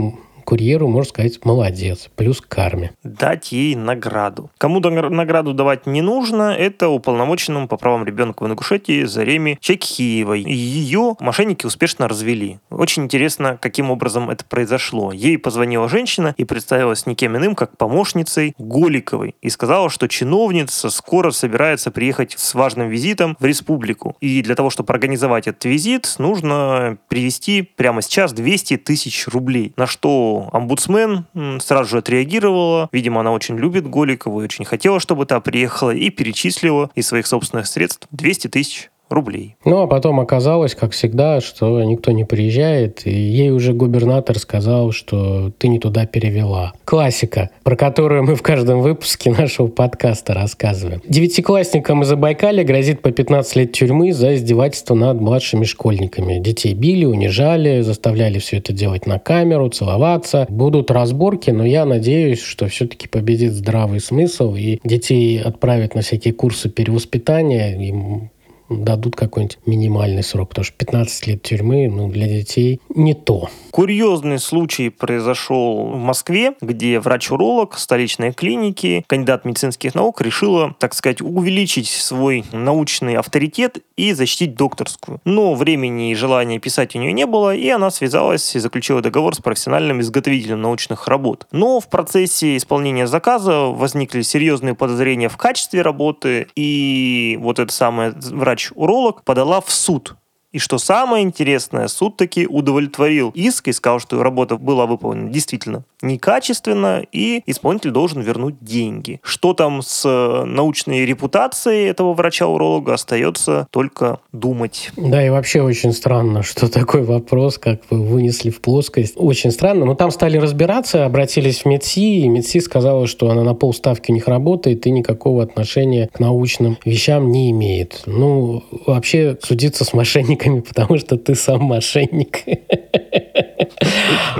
курьеру, можно сказать, молодец, плюс карме. Дать ей награду. Кому награду давать не нужно, это уполномоченному по правам ребенка в Ингушетии Зареме Чекхиевой. Ее мошенники успешно развели. Очень интересно, каким образом это произошло. Ей позвонила женщина и представилась никем иным, как помощницей Голиковой. И сказала, что чиновница скоро собирается приехать с важным визитом в республику. И для того, чтобы организовать этот визит, нужно привести прямо сейчас 200 тысяч рублей. На что что омбудсмен сразу же отреагировала. Видимо, она очень любит Голикову и очень хотела, чтобы та приехала и перечислила из своих собственных средств 200 тысяч рублей. Ну, а потом оказалось, как всегда, что никто не приезжает, и ей уже губернатор сказал, что ты не туда перевела. Классика, про которую мы в каждом выпуске нашего подкаста рассказываем. Девятиклассникам из Забайкалья грозит по 15 лет тюрьмы за издевательство над младшими школьниками. Детей били, унижали, заставляли все это делать на камеру, целоваться. Будут разборки, но я надеюсь, что все-таки победит здравый смысл, и детей отправят на всякие курсы перевоспитания, им дадут какой-нибудь минимальный срок, потому что 15 лет тюрьмы ну, для детей не то. Курьезный случай произошел в Москве, где врач-уролог столичной клиники, кандидат медицинских наук, решила, так сказать, увеличить свой научный авторитет и защитить докторскую. Но времени и желания писать у нее не было, и она связалась и заключила договор с профессиональным изготовителем научных работ. Но в процессе исполнения заказа возникли серьезные подозрения в качестве работы, и вот это самое врач врач-уролог подала в суд и что самое интересное, суд таки удовлетворил иск и сказал, что работа была выполнена действительно некачественно, и исполнитель должен вернуть деньги. Что там с э, научной репутацией этого врача-уролога, остается только думать. Да, и вообще очень странно, что такой вопрос, как вы вынесли в плоскость. Очень странно. Но там стали разбираться, обратились в МЕДСИ, и МЕДСИ сказала, что она на полставки у них работает и никакого отношения к научным вещам не имеет. Ну, вообще судиться с мошенниками мошенниками, *laughs* потому что ты сам мошенник.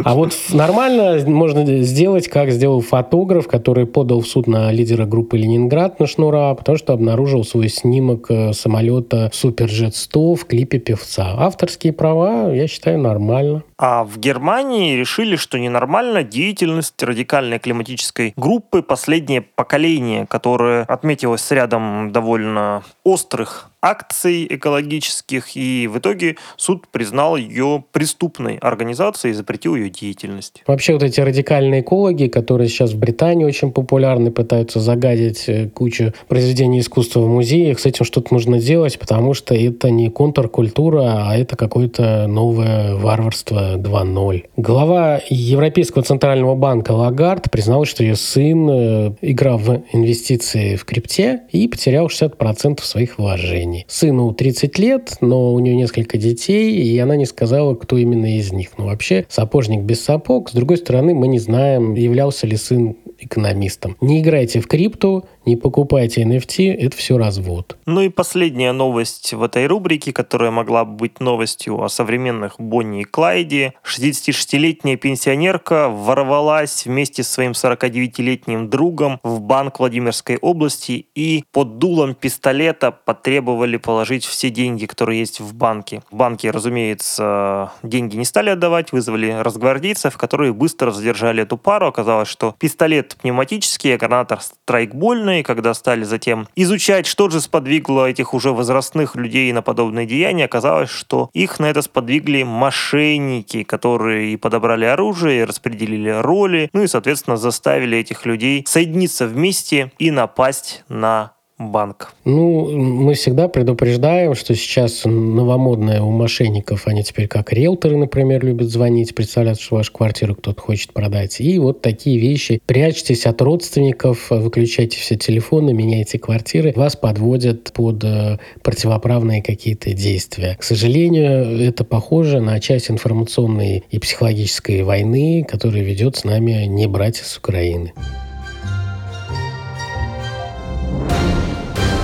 А вот нормально можно сделать, как сделал фотограф, который подал в суд на лидера группы «Ленинград» на Шнура, потому что обнаружил свой снимок э, самолета «Суперджет 100» в клипе певца. Авторские права, я считаю, нормально. А в Германии решили, что ненормальна деятельность радикальной климатической группы «Последнее поколение», которая отметилась с рядом довольно острых акций экологических, и в итоге суд признал ее преступной организацией и запретил ее деятельность. Вообще вот эти радикальные экологи, которые сейчас в Британии очень популярны, пытаются загадить э, кучу произведений искусства в музеях, с этим что-то нужно делать, потому что это не контркультура, а это какое-то новое варварство 2.0. Глава Европейского центрального банка Лагард признал, что ее сын э, играл в инвестиции в крипте и потерял 60% своих вложений отношений. Сыну 30 лет, но у нее несколько детей, и она не сказала, кто именно из них. Ну, вообще, сапожник без сапог. С другой стороны, мы не знаем, являлся ли сын экономистом. Не играйте в крипту, не покупайте NFT, это все развод. Ну и последняя новость в этой рубрике, которая могла бы быть новостью о современных Бонни и Клайде. 66-летняя пенсионерка ворвалась вместе с своим 49-летним другом в банк Владимирской области и под дулом пистолета потребовали положить все деньги, которые есть в банке. В банке, разумеется, деньги не стали отдавать, вызвали разгвардейцев, которые быстро задержали эту пару. Оказалось, что пистолет пневматический, а гранатор страйкбольный, когда стали затем изучать, что же сподвигло этих уже возрастных людей на подобные деяния, оказалось, что их на это сподвигли мошенники, которые и подобрали оружие, и распределили роли, ну и, соответственно, заставили этих людей соединиться вместе и напасть на банк? Ну, мы всегда предупреждаем, что сейчас новомодное у мошенников, они теперь как риэлторы, например, любят звонить, представлять, что вашу квартиру кто-то хочет продать. И вот такие вещи. Прячьтесь от родственников, выключайте все телефоны, меняйте квартиры. Вас подводят под э, противоправные какие-то действия. К сожалению, это похоже на часть информационной и психологической войны, которая ведет с нами не братья с Украины.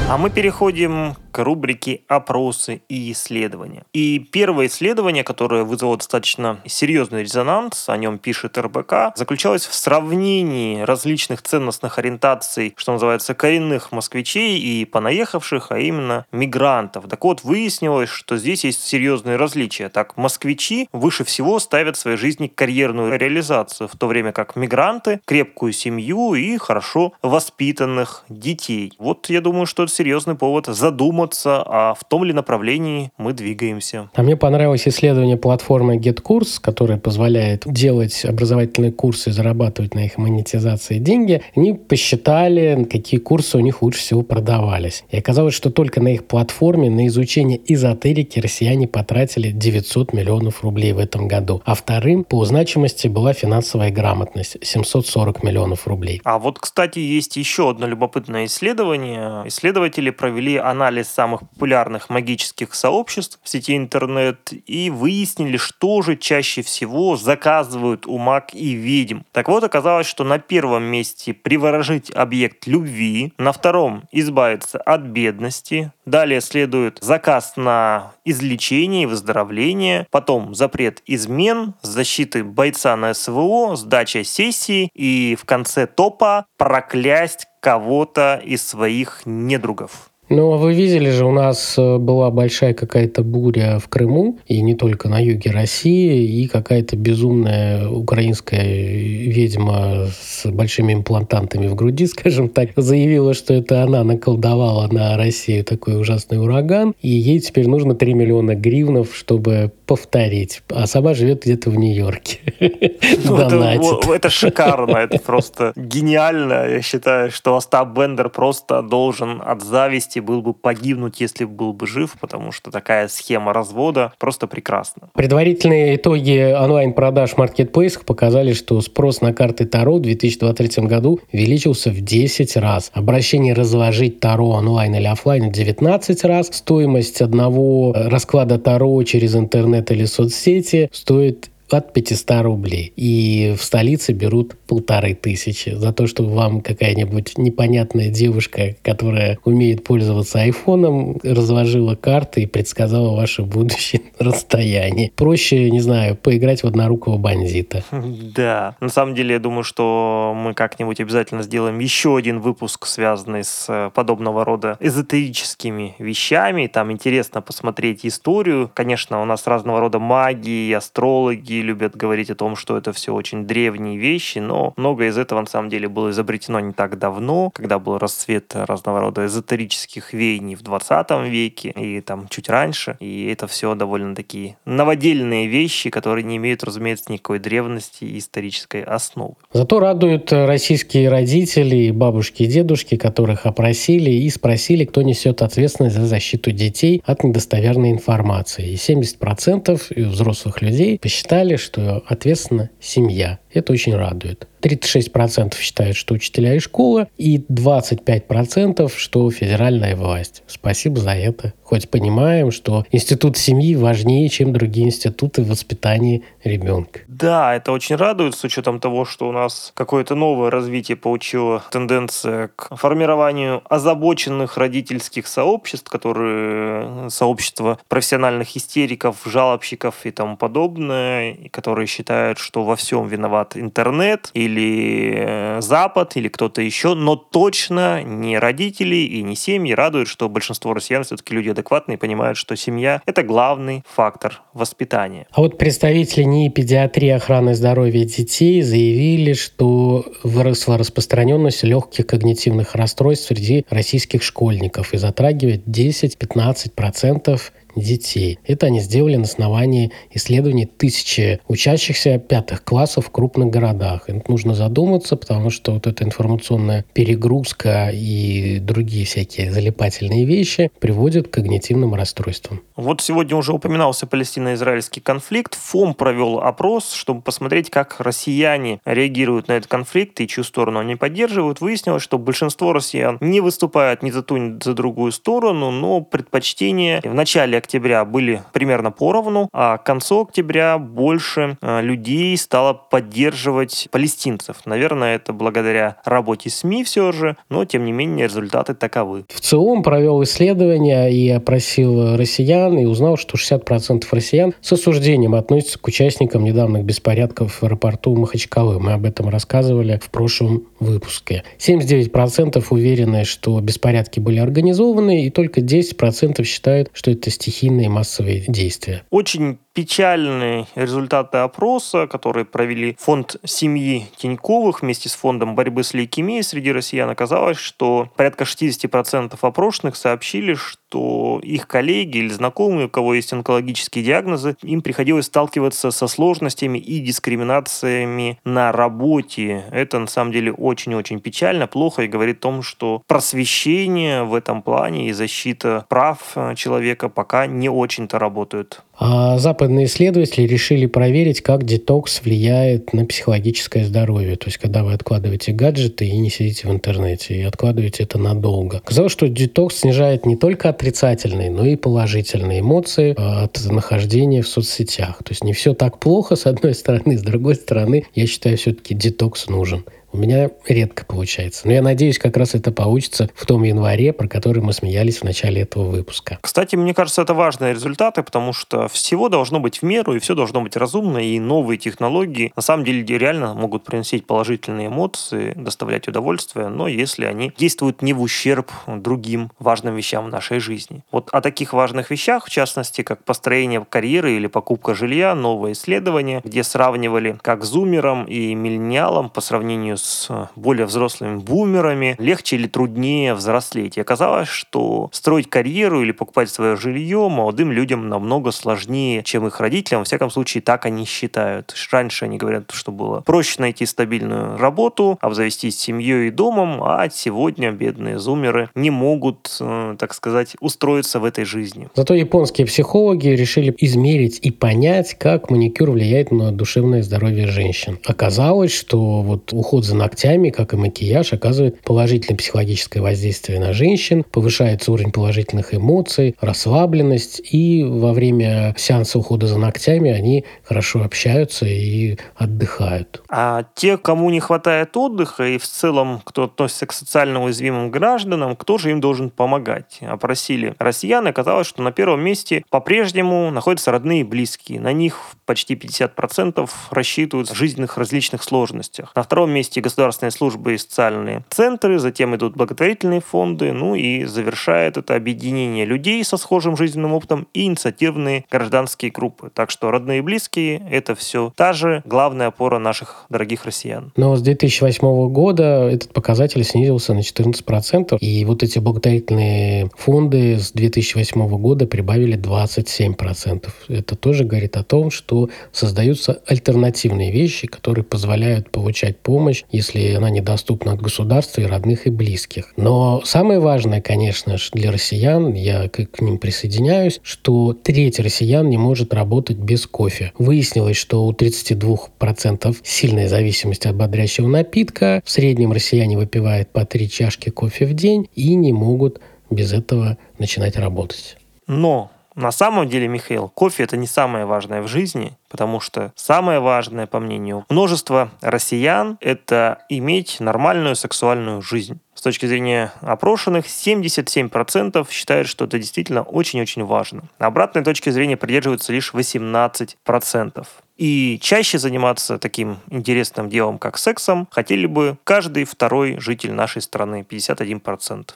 А мы переходим к рубрике «Опросы и исследования». И первое исследование, которое вызвало достаточно серьезный резонанс, о нем пишет РБК, заключалось в сравнении различных ценностных ориентаций, что называется, коренных москвичей и понаехавших, а именно мигрантов. Так вот, выяснилось, что здесь есть серьезные различия. Так, москвичи выше всего ставят в своей жизни карьерную реализацию, в то время как мигранты – крепкую семью и хорошо воспитанных детей. Вот я думаю, что это серьезный повод задуматься задуматься, а в том ли направлении мы двигаемся. А мне понравилось исследование платформы GetCourse, которая позволяет делать образовательные курсы и зарабатывать на их монетизации деньги. Они посчитали, какие курсы у них лучше всего продавались. И оказалось, что только на их платформе на изучение эзотерики россияне потратили 900 миллионов рублей в этом году. А вторым по значимости была финансовая грамотность – 740 миллионов рублей. А вот, кстати, есть еще одно любопытное исследование. Исследователи провели анализ самых популярных магических сообществ в сети интернет и выяснили, что же чаще всего заказывают у маг и ведьм. Так вот, оказалось, что на первом месте приворожить объект любви, на втором избавиться от бедности, далее следует заказ на излечение и выздоровление, потом запрет измен, защиты бойца на СВО, сдача сессии и в конце топа проклясть кого-то из своих недругов. Ну, а вы видели же, у нас э, была большая какая-то буря в Крыму, и не только на юге России, и какая-то безумная украинская ведьма с большими имплантантами в груди, *laughs* скажем так, заявила, что это она наколдовала на Россию такой ужасный ураган, и ей теперь нужно 3 миллиона гривнов, чтобы повторить. А сама живет где-то в Нью-Йорке. *laughs* Ну, это, это шикарно, это *laughs* просто гениально. Я считаю, что Остап Бендер просто должен от зависти был бы погибнуть, если был бы жив, потому что такая схема развода просто прекрасна. Предварительные итоги онлайн-продаж в маркетплейсах показали, что спрос на карты Таро в 2023 году увеличился в 10 раз. Обращение разложить Таро онлайн или офлайн в 19 раз. Стоимость одного расклада Таро через интернет интернет или соцсети стоит от 500 рублей. И в столице берут полторы тысячи за то, что вам какая-нибудь непонятная девушка, которая умеет пользоваться айфоном, разложила карты и предсказала ваше будущее *laughs* на расстоянии. Проще, не знаю, поиграть в однорукого бандита. Да. На самом деле, я думаю, что мы как-нибудь обязательно сделаем еще один выпуск, связанный с э, подобного рода эзотерическими вещами. Там интересно посмотреть историю. Конечно, у нас разного рода магии, астрологи, Многие любят говорить о том, что это все очень древние вещи, но многое из этого на самом деле было изобретено не так давно, когда был расцвет разного рода эзотерических веяний в 20 веке и там чуть раньше. И это все довольно такие новодельные вещи, которые не имеют, разумеется, никакой древности и исторической основы. Зато радуют российские родители, бабушки и дедушки, которых опросили и спросили, кто несет ответственность за защиту детей от недостоверной информации. И 70% взрослых людей посчитали, сказали, что ответственна семья. Это очень радует. 36% считают, что учителя и школа, и 25% что федеральная власть. Спасибо за это. Хоть понимаем, что институт семьи важнее, чем другие институты в воспитании ребенка. Да, это очень радует, с учетом того, что у нас какое-то новое развитие получила тенденция к формированию озабоченных родительских сообществ, которые сообщества профессиональных истериков, жалобщиков и тому подобное, которые считают, что во всем виноват интернет или или э, Запад, или кто-то еще, но точно не родители и не семьи радуют, что большинство россиян все-таки люди адекватные и понимают, что семья – это главный фактор воспитания. А вот представители НИИ педиатрии охраны здоровья детей заявили, что выросла распространенность легких когнитивных расстройств среди российских школьников и затрагивает 10-15% детей. Это они сделали на основании исследований тысячи учащихся пятых классов в крупных городах. И нужно задуматься, потому что вот эта информационная перегрузка и другие всякие залипательные вещи приводят к когнитивным расстройствам. Вот сегодня уже упоминался палестино-израильский конфликт. ФОМ провел опрос, чтобы посмотреть, как россияне реагируют на этот конфликт и чью сторону они поддерживают. Выяснилось, что большинство россиян не выступают ни за ту, ни за другую сторону, но предпочтение в начале октября были примерно поровну, а к концу октября больше э, людей стало поддерживать палестинцев. Наверное, это благодаря работе СМИ все же, но тем не менее результаты таковы. В ЦИОМ провел исследование и опросил россиян и узнал, что 60% россиян с осуждением относятся к участникам недавних беспорядков в аэропорту Махачкалы. Мы об этом рассказывали в прошлом выпуске. 79% уверены, что беспорядки были организованы, и только 10% считают, что это стихи стихийные массовые действия. Очень печальные результаты опроса, которые провели фонд семьи Тиньковых вместе с фондом борьбы с лейкемией среди россиян, оказалось, что порядка 60% опрошенных сообщили, что их коллеги или знакомые, у кого есть онкологические диагнозы, им приходилось сталкиваться со сложностями и дискриминациями на работе. Это на самом деле очень-очень печально, плохо и говорит о том, что просвещение в этом плане и защита прав э, человека пока не очень-то работают. А западные исследователи решили проверить, как детокс влияет на психологическое здоровье. То есть, когда вы откладываете гаджеты и не сидите в интернете, и откладываете это надолго. Казалось, что детокс снижает не только отрицательные, но и положительные эмоции а, от нахождения в соцсетях. То есть, не все так плохо, с одной стороны. С другой стороны, я считаю, все-таки детокс нужен. У меня редко получается. Но я надеюсь, как раз это получится в том январе, про который мы смеялись в начале этого выпуска. Кстати, мне кажется, это важные результаты, потому что всего должно быть в меру, и все должно быть разумно, и новые технологии на самом деле реально могут приносить положительные эмоции, доставлять удовольствие, но если они действуют не в ущерб другим важным вещам в нашей жизни. Вот о таких важных вещах, в частности, как построение карьеры или покупка жилья, новое исследование, где сравнивали как зумерам и миллениалам по сравнению с с более взрослыми бумерами, легче или труднее взрослеть. И оказалось, что строить карьеру или покупать свое жилье молодым людям намного сложнее, чем их родителям. Во всяком случае, так они считают. Раньше они говорят, что было проще найти стабильную работу, обзавестись семьей и домом, а сегодня бедные зумеры не могут, э, так сказать, устроиться в этой жизни. Зато японские психологи решили измерить и понять, как маникюр влияет на душевное здоровье женщин. Оказалось, что вот уход за ногтями, как и макияж, оказывает положительное психологическое воздействие на женщин, повышается уровень положительных эмоций, расслабленность, и во время сеанса ухода за ногтями они хорошо общаются и отдыхают. А те, кому не хватает отдыха и в целом, кто относится к социально уязвимым гражданам, кто же им должен помогать? Опросили россиян, и оказалось, что на первом месте по-прежнему находятся родные и близкие. На них почти 50% рассчитывают в жизненных различных сложностях. На втором месте государственные службы и социальные центры, затем идут благотворительные фонды, ну и завершает это объединение людей со схожим жизненным опытом и инициативные гражданские группы. Так что родные и близкие — это все та же главная опора наших дорогих россиян. Но с 2008 года этот показатель снизился на 14%, и вот эти благотворительные фонды с 2008 года прибавили 27%. Это тоже говорит о том, что создаются альтернативные вещи, которые позволяют получать помощь если она недоступна от государства и родных и близких. Но самое важное, конечно же, для россиян, я к, ним присоединяюсь, что треть россиян не может работать без кофе. Выяснилось, что у 32% сильная зависимость от бодрящего напитка. В среднем россияне выпивают по три чашки кофе в день и не могут без этого начинать работать. Но на самом деле, Михаил, кофе это не самое важное в жизни, потому что самое важное, по мнению множества россиян, это иметь нормальную сексуальную жизнь. С точки зрения опрошенных, 77% считают, что это действительно очень-очень важно. Обратной точки зрения придерживаются лишь 18%. И чаще заниматься таким интересным делом, как сексом, хотели бы каждый второй житель нашей страны, 51%.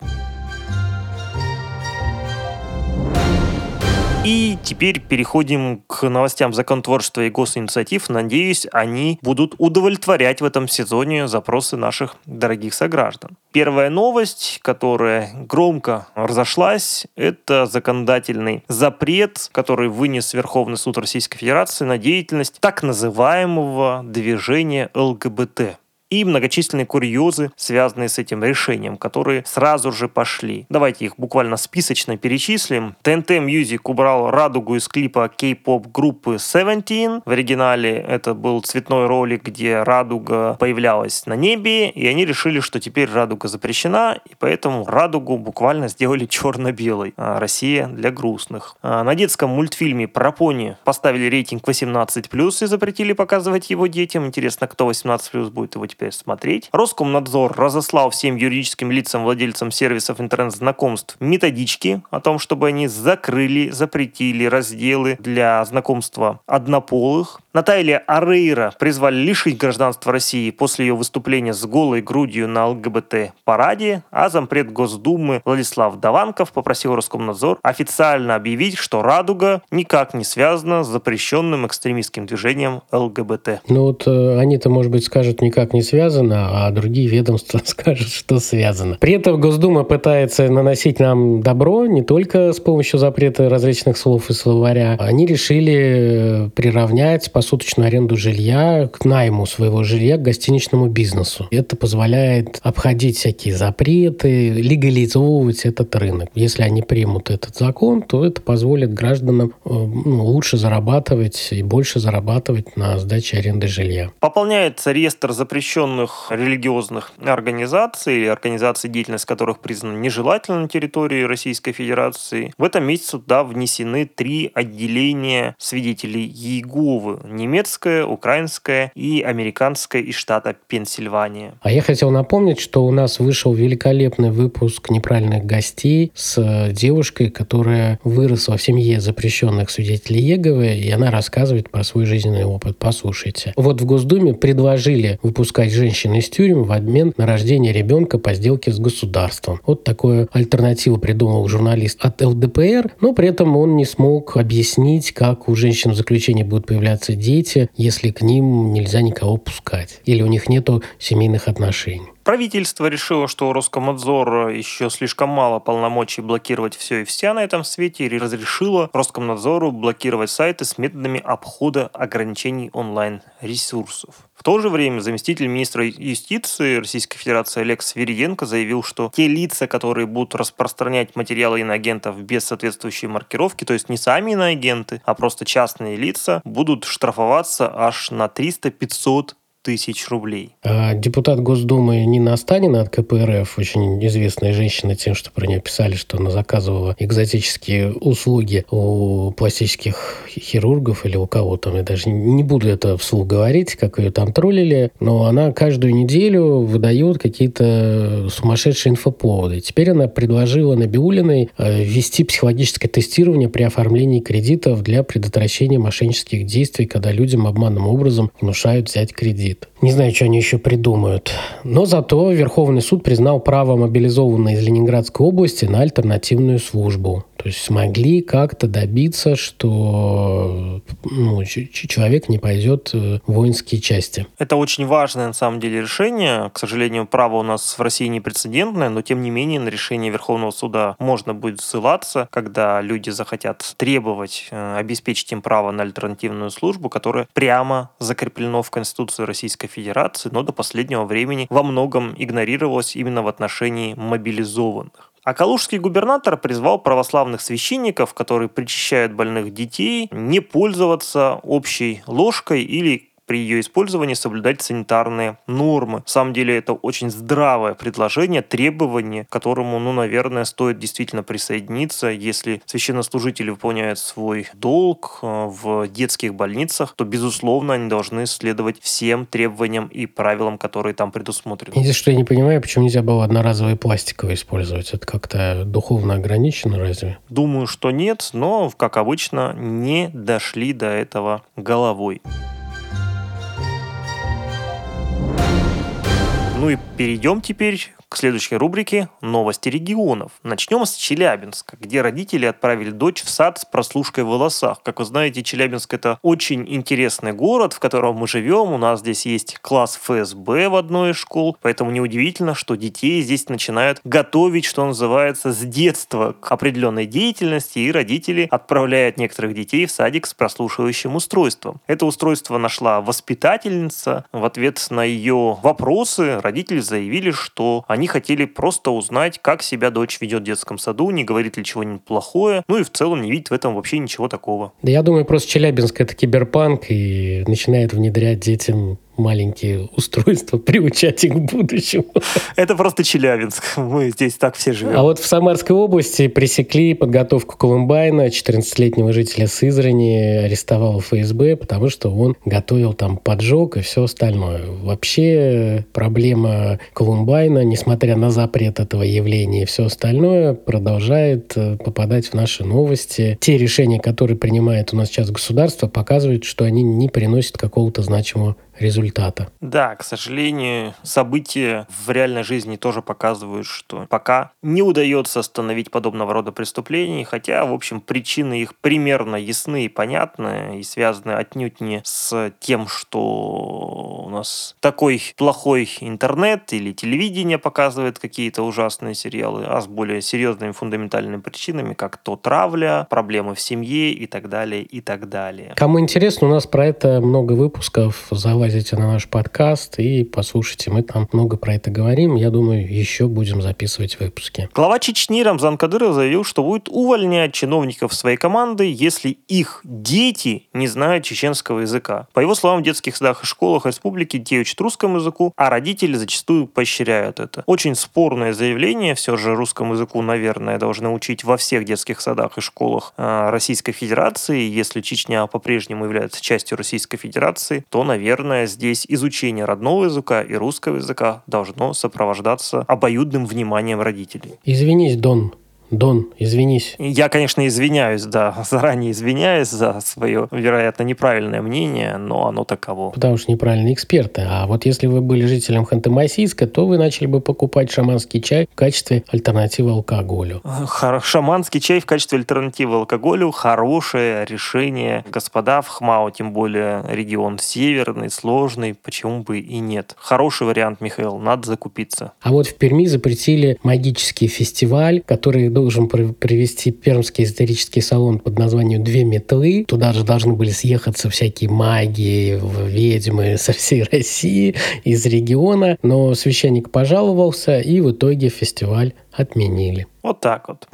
И теперь переходим к новостям законотворчества и госинициатив. Надеюсь, они будут удовлетворять в этом сезоне запросы наших дорогих сограждан. Первая новость, которая громко разошлась, это законодательный запрет, который вынес Верховный суд Российской Федерации на деятельность так называемого движения ЛГБТ и многочисленные курьезы, связанные с этим решением, которые сразу же пошли. Давайте их буквально списочно перечислим. TNT Music убрал радугу из клипа кей-поп группы Seventeen. В оригинале это был цветной ролик, где радуга появлялась на небе, и они решили, что теперь радуга запрещена, и поэтому радугу буквально сделали черно-белой. А Россия для грустных. А на детском мультфильме про пони поставили рейтинг 18+, и запретили показывать его детям. Интересно, кто 18+, будет его теперь теперь смотреть. Роскомнадзор разослал всем юридическим лицам, владельцам сервисов интернет-знакомств методички о том, чтобы они закрыли, запретили разделы для знакомства однополых. Наталья Арейра призвали лишить гражданства России после ее выступления с голой грудью на ЛГБТ-параде, а зампред Госдумы Владислав Даванков попросил Роскомнадзор официально объявить, что «Радуга» никак не связана с запрещенным экстремистским движением ЛГБТ. Ну вот э, они-то, может быть, скажут никак не связано, а другие ведомства *laughs* скажут, что связано. При этом Госдума пытается наносить нам добро не только с помощью запрета различных слов и словаря. Они решили э, приравнять посуточную аренду жилья к найму своего жилья к гостиничному бизнесу. Это позволяет обходить всякие запреты, легализовывать этот рынок. Если они примут этот закон, то это позволит гражданам э, ну, лучше зарабатывать и больше зарабатывать на сдаче аренды жилья. Пополняется реестр запрещенных религиозных организаций, организаций, деятельность которых признана нежелательной на территории Российской Федерации. В этом месяце туда внесены три отделения свидетелей Иеговы немецкая, украинская и американская из штата Пенсильвания. А я хотел напомнить, что у нас вышел великолепный выпуск «Неправильных гостей» с э, девушкой, которая выросла в семье запрещенных свидетелей Еговы, и она рассказывает про свой жизненный опыт. Послушайте. Вот в Госдуме предложили выпускать женщин из тюрем в обмен на рождение ребенка по сделке с государством. Вот такую альтернативу придумал журналист от ЛДПР, но при этом он не смог объяснить, как у женщин в заключении будут появляться дети, если к ним нельзя никого пускать или у них нету семейных отношений. Правительство решило, что у Роскомнадзора еще слишком мало полномочий блокировать все и вся на этом свете и разрешило Роскомнадзору блокировать сайты с методами обхода ограничений онлайн-ресурсов. В то же время заместитель министра юстиции Российской Федерации Олег Свириденко заявил, что те лица, которые будут распространять материалы иноагентов без соответствующей маркировки, то есть не сами иноагенты, а просто частные лица, будут штрафоваться аж на 300-500 тысяч рублей. А депутат Госдумы Нина Останина от КПРФ, очень известная женщина тем, что про нее писали, что она заказывала экзотические услуги у пластических хирургов или у кого там. Я даже не буду это вслух говорить, как ее там троллили, но она каждую неделю выдает какие-то сумасшедшие инфоповоды. Теперь она предложила Набиулиной э, ввести психологическое тестирование при оформлении кредитов для предотвращения мошеннических действий, когда людям обманным образом внушают взять кредит кредит. Не знаю, что они еще придумают. Но зато Верховный суд признал право мобилизованной из Ленинградской области на альтернативную службу. То есть смогли как-то добиться, что ну, человек не пойдет в воинские части. Это очень важное на самом деле решение. К сожалению, право у нас в России не прецедентное, но тем не менее на решение Верховного суда можно будет ссылаться, когда люди захотят требовать э, обеспечить им право на альтернативную службу, которая прямо закреплено в Конституции Российской Федерации, но до последнего времени во многом игнорировалось именно в отношении мобилизованных. А калужский губернатор призвал православных священников, которые причащают больных детей, не пользоваться общей ложкой или при ее использовании соблюдать санитарные нормы. На самом деле это очень здравое предложение, требование, к которому, ну, наверное, стоит действительно присоединиться. Если священнослужители выполняют свой долг э, в детских больницах, то, безусловно, они должны следовать всем требованиям и правилам, которые там предусмотрены. Единственное, что я не понимаю, почему нельзя было одноразовые пластиковые использовать. Это как-то духовно ограничено разве? Думаю, что нет, но, как обычно, не дошли до этого головой. Ну и перейдем теперь к следующей рубрике «Новости регионов». Начнем с Челябинска, где родители отправили дочь в сад с прослушкой в волосах. Как вы знаете, Челябинск – это очень интересный город, в котором мы живем. У нас здесь есть класс ФСБ в одной из школ, поэтому неудивительно, что детей здесь начинают готовить, что называется, с детства к определенной деятельности, и родители отправляют некоторых детей в садик с прослушивающим устройством. Это устройство нашла воспитательница. В ответ на ее вопросы родители заявили, что они они хотели просто узнать, как себя дочь ведет в детском саду, не говорит ли чего-нибудь плохое, ну и в целом не видит в этом вообще ничего такого. Да я думаю, просто Челябинск — это киберпанк и начинает внедрять детям маленькие устройства, *laughs* приучать их к будущему. Это просто Челябинск. Мы здесь так все живем. А вот в Самарской области пресекли подготовку Колумбайна, 14-летнего жителя Сызрани, арестовал ФСБ, потому что он готовил там поджог и все остальное. Вообще проблема Колумбайна, несмотря на запрет этого явления и все остальное, продолжает э, попадать в наши новости. Те решения, которые принимает у нас сейчас государство, показывают, что они не приносят какого-то значимого результата. Да, к сожалению, события в реальной жизни тоже показывают, что пока не удается остановить подобного рода преступлений, хотя, в общем, причины их примерно ясны и понятны, и связаны отнюдь не с тем, что у нас такой плохой интернет или телевидение показывает какие-то ужасные сериалы, а с более серьезными фундаментальными причинами, как то травля, проблемы в семье и так далее, и так далее. Кому интересно, у нас про это много выпусков. Залазь залазите на наш подкаст и послушайте. Мы там много про это говорим. Я думаю, еще будем записывать выпуски. Глава Чечни Рамзан Кадыров заявил, что будет увольнять чиновников своей команды, если их дети не знают чеченского языка. По его словам, в детских садах и школах республики детей учат русскому языку, а родители зачастую поощряют это. Очень спорное заявление. Все же русскому языку, наверное, должны учить во всех детских садах и школах э, Российской Федерации. Если Чечня по-прежнему является частью Российской Федерации, то, наверное, Наверное, здесь изучение родного языка и русского языка должно сопровождаться обоюдным вниманием родителей. Извинись, Дон, Дон, извинись. Я, конечно, извиняюсь, да, *laughs* заранее извиняюсь за свое, вероятно, неправильное мнение, но оно таково. Потому что неправильные эксперты. А вот если вы были жителем Ханты-Мансийска, то вы начали бы покупать шаманский чай в качестве альтернативы алкоголю. Шаманский чай в качестве альтернативы алкоголю – хорошее решение. Господа, в Хмао, тем более регион северный, сложный, почему бы и нет. Хороший вариант, Михаил, надо закупиться. А вот в Перми запретили магический фестиваль, который должен привести Пермский исторический салон под названием «Две метлы». Туда же должны были съехаться всякие маги, ведьмы *laughs* со всей России, из региона. Но священник пожаловался, и в итоге фестиваль отменили. Вот так вот.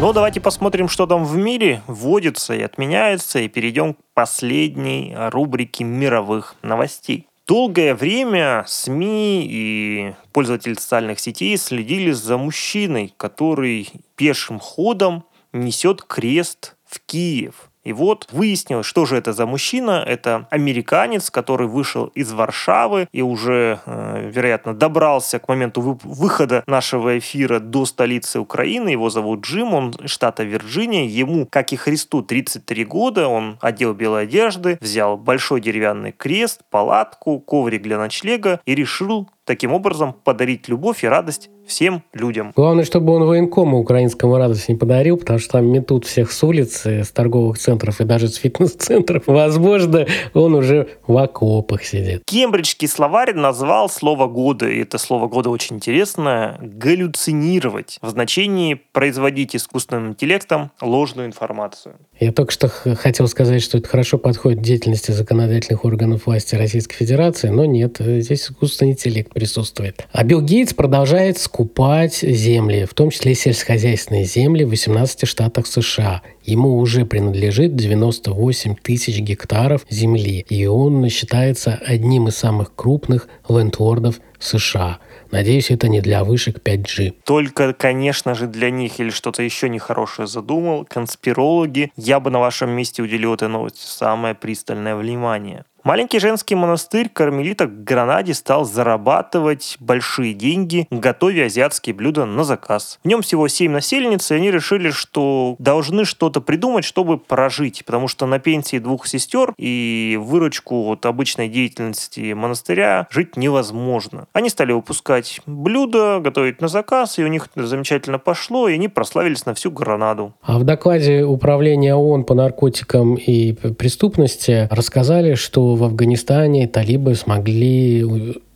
Ну, давайте посмотрим, что там в мире вводится и отменяется, и перейдем к последней рубрике мировых новостей. Долгое время СМИ и пользователи социальных сетей следили за мужчиной, который пешим ходом несет крест в Киев. И вот выяснилось, что же это за мужчина. Это американец, который вышел из Варшавы и уже, э, вероятно, добрался к моменту вы- выхода нашего эфира до столицы Украины. Его зовут Джим, он из штата Вирджиния. Ему, как и Христу, 33 года. Он одел белые одежды, взял большой деревянный крест, палатку, коврик для ночлега и решил таким образом подарить любовь и радость всем людям. Главное, чтобы он военкому украинскому радость не подарил, потому что там метут всех с улицы, с торговых центров и даже с фитнес-центров. Возможно, он уже в окопах сидит. Кембриджский словарь назвал слово года, и это слово года очень интересное, галлюцинировать в значении производить искусственным интеллектом ложную информацию. Я только что хотел сказать, что это хорошо подходит к деятельности законодательных органов власти Российской Федерации, но нет, здесь искусственный интеллект присутствует. А Билл Гейтс продолжает скупать земли, в том числе сельскохозяйственные земли в 18 штатах США. Ему уже принадлежит 98 тысяч гектаров земли, и он считается одним из самых крупных лендлордов США. Надеюсь, это не для вышек 5G. Только, конечно же, для них или что-то еще нехорошее задумал, конспирологи, я бы на вашем месте уделил этой новости самое пристальное внимание. Маленький женский монастырь кармелиток в Гранаде стал зарабатывать большие деньги, готовя азиатские блюда на заказ. В нем всего 7 насельниц, и они решили, что должны что-то придумать, чтобы прожить, потому что на пенсии двух сестер и выручку от обычной деятельности монастыря жить невозможно. Они стали выпускать блюда, готовить на заказ, и у них замечательно пошло, и они прославились на всю Гранаду. А в докладе Управления ООН по наркотикам и преступности рассказали, что в Афганистане талибы смогли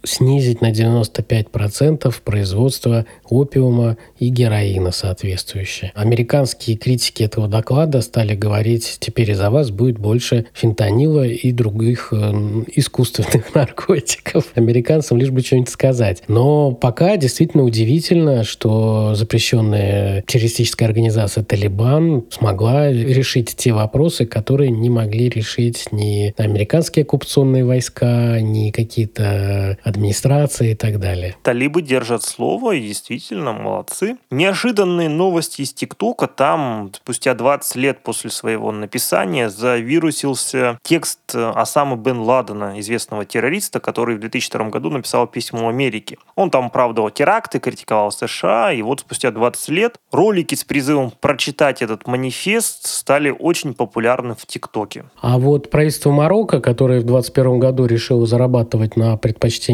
снизить на 95% производство опиума и героина соответствующее. Американские критики этого доклада стали говорить, теперь из-за вас будет больше фентанила и других э, искусственных *laughs* наркотиков. Американцам лишь бы что-нибудь сказать. Но пока действительно удивительно, что запрещенная террористическая организация «Талибан» смогла решить те вопросы, которые не могли решить ни американские оккупационные войска, ни какие-то администрации и так далее. Талибы держат слово и действительно молодцы. Неожиданные новости из ТикТока. Там спустя 20 лет после своего написания завирусился текст Осамы бен Ладена, известного террориста, который в 2002 году написал письмо Америке. Он там оправдывал теракты, критиковал США, и вот спустя 20 лет ролики с призывом прочитать этот манифест стали очень популярны в ТикТоке. А вот правительство Марокко, которое в 2021 году решило зарабатывать на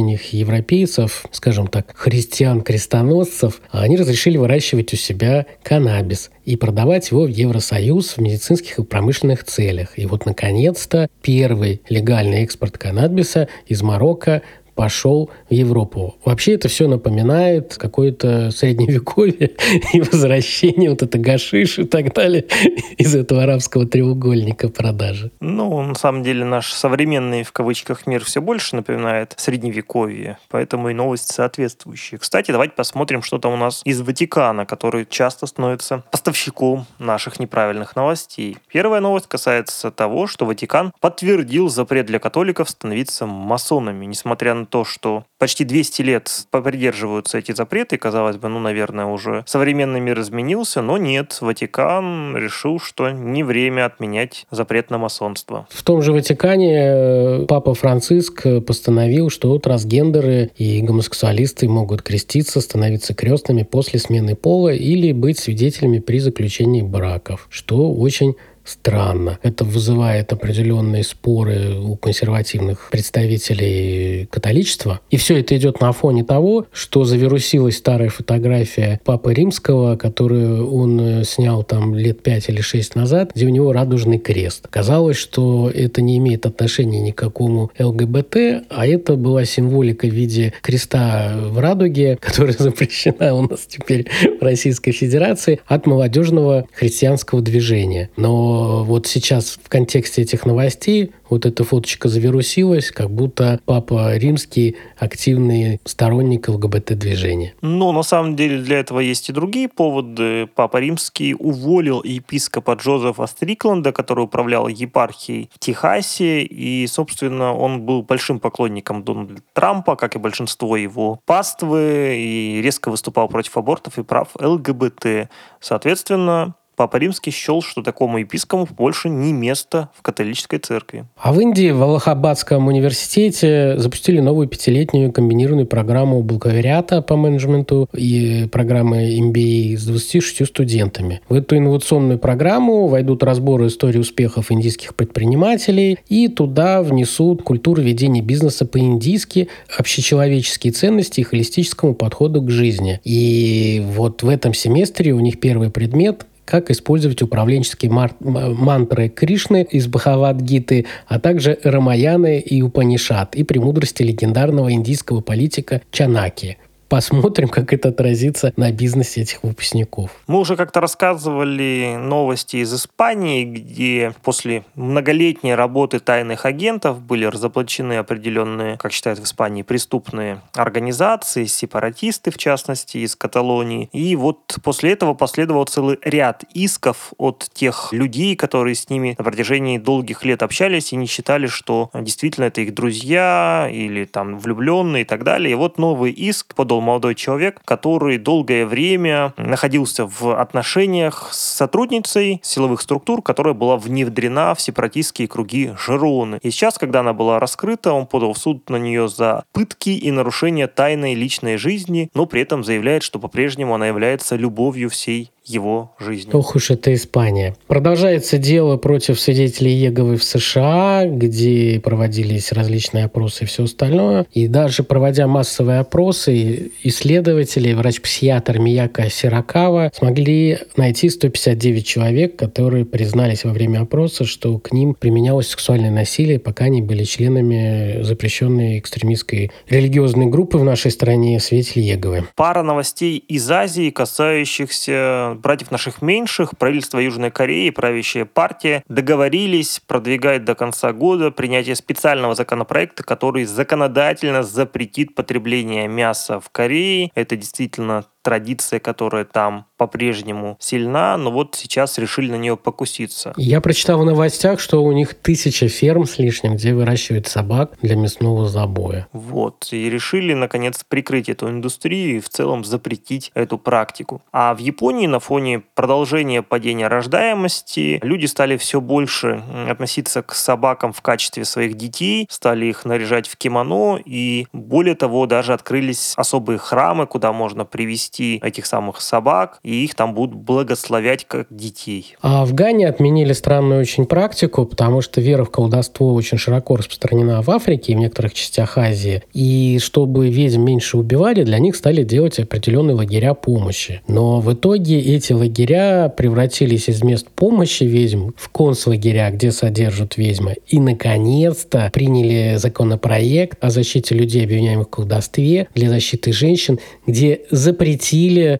предпочтениях европейцев, скажем так, христиан-крестоносцев, они разрешили выращивать у себя каннабис и продавать его в Евросоюз в медицинских и промышленных целях. И вот, наконец-то, первый легальный экспорт каннабиса из Марокко пошел в Европу. Вообще это все напоминает какое-то средневековье *laughs* и возвращение вот это гашиш и так далее *laughs* из этого арабского треугольника продажи. Ну, на самом деле наш современный в кавычках мир все больше напоминает средневековье, поэтому и новости соответствующие. Кстати, давайте посмотрим, что там у нас из Ватикана, который часто становится поставщиком наших неправильных новостей. Первая новость касается того, что Ватикан подтвердил запрет для католиков становиться масонами, несмотря на то, что почти 200 лет придерживаются эти запреты, казалось бы, ну, наверное, уже современный мир изменился, но нет, Ватикан решил, что не время отменять запрет на масонство. В том же Ватикане э, Папа Франциск постановил, что трансгендеры и гомосексуалисты могут креститься, становиться крестными после смены пола или быть свидетелями при заключении браков, что очень странно. Это вызывает определенные споры у консервативных представителей католичества. И все это идет на фоне того, что завирусилась старая фотография Папы Римского, которую он э, снял там лет пять или шесть назад, где у него радужный крест. Казалось, что это не имеет отношения ни к какому ЛГБТ, а это была символика в виде креста в радуге, *laughs* которая запрещена у нас теперь в Российской Федерации от молодежного христианского движения. Но вот сейчас в контексте этих новостей вот эта фоточка завирусилась, как будто Папа Римский активный сторонник ЛГБТ-движения. Но на самом деле для этого есть и другие поводы. Папа Римский уволил епископа Джозефа Стрикленда, который управлял епархией в Техасе, и, собственно, он был большим поклонником Дональда Трампа, как и большинство его паствы, и резко выступал против абортов и прав ЛГБТ. Соответственно, Папа Римский счел, что такому епископу больше не место в католической церкви. А в Индии в Аллахабадском университете запустили новую пятилетнюю комбинированную программу бакалавриата по менеджменту и программы MBA с 26 студентами. В эту инновационную программу войдут разборы истории успехов индийских предпринимателей и туда внесут культуру ведения бизнеса по-индийски, общечеловеческие ценности и холистическому подходу к жизни. И вот в этом семестре у них первый предмет как использовать управленческие мантры Кришны из Бхавадгиты, а также Рамаяны и Упанишат и премудрости легендарного индийского политика Чанаки. Посмотрим, как это отразится на бизнесе этих выпускников. Мы уже как-то рассказывали новости из Испании, где после многолетней работы тайных агентов были разоблачены определенные, как считают в Испании, преступные организации, сепаратисты, в частности, из Каталонии. И вот после этого последовал целый ряд исков от тех людей, которые с ними на протяжении долгих лет общались и не считали, что действительно это их друзья или там влюбленные и так далее. И вот новый иск подал был молодой человек, который долгое время находился в отношениях с сотрудницей силовых структур, которая была внедрена в сепаратистские круги Жероны. И сейчас, когда она была раскрыта, он подал в суд на нее за пытки и нарушение тайной личной жизни, но при этом заявляет, что по-прежнему она является любовью всей его жизнью. Ох уж это Испания. Продолжается дело против свидетелей Еговы в США, где проводились различные опросы и все остальное. И даже проводя массовые опросы, исследователи, врач-психиатр Мияка Сиракава смогли найти 159 человек, которые признались во время опроса, что к ним применялось сексуальное насилие, пока они были членами запрещенной экстремистской религиозной группы в нашей стране «Свидетели Еговы». Пара новостей из Азии, касающихся братьев наших меньших. Правительство Южной Кореи, правящая партия договорились продвигать до конца года принятие специального законопроекта, который законодательно запретит потребление мяса в Корее. Это действительно традиция, которая там по-прежнему сильна, но вот сейчас решили на нее покуситься. Я прочитал в новостях, что у них тысяча ферм с лишним, где выращивают собак для мясного забоя. Вот. И решили, наконец, прикрыть эту индустрию и в целом запретить эту практику. А в Японии на фоне продолжения падения рождаемости люди стали все больше относиться к собакам в качестве своих детей, стали их наряжать в кимоно, и более того, даже открылись особые храмы, куда можно привести этих самых собак, и их там будут благословять как детей. А в Гане отменили странную очень практику, потому что вера в колдовство очень широко распространена в Африке и в некоторых частях Азии. И чтобы ведьм меньше убивали, для них стали делать определенные лагеря помощи. Но в итоге эти лагеря превратились из мест помощи ведьм в концлагеря, где содержат ведьмы. И, наконец-то, приняли законопроект о защите людей, обвиняемых в колдовстве, для защиты женщин, где запретили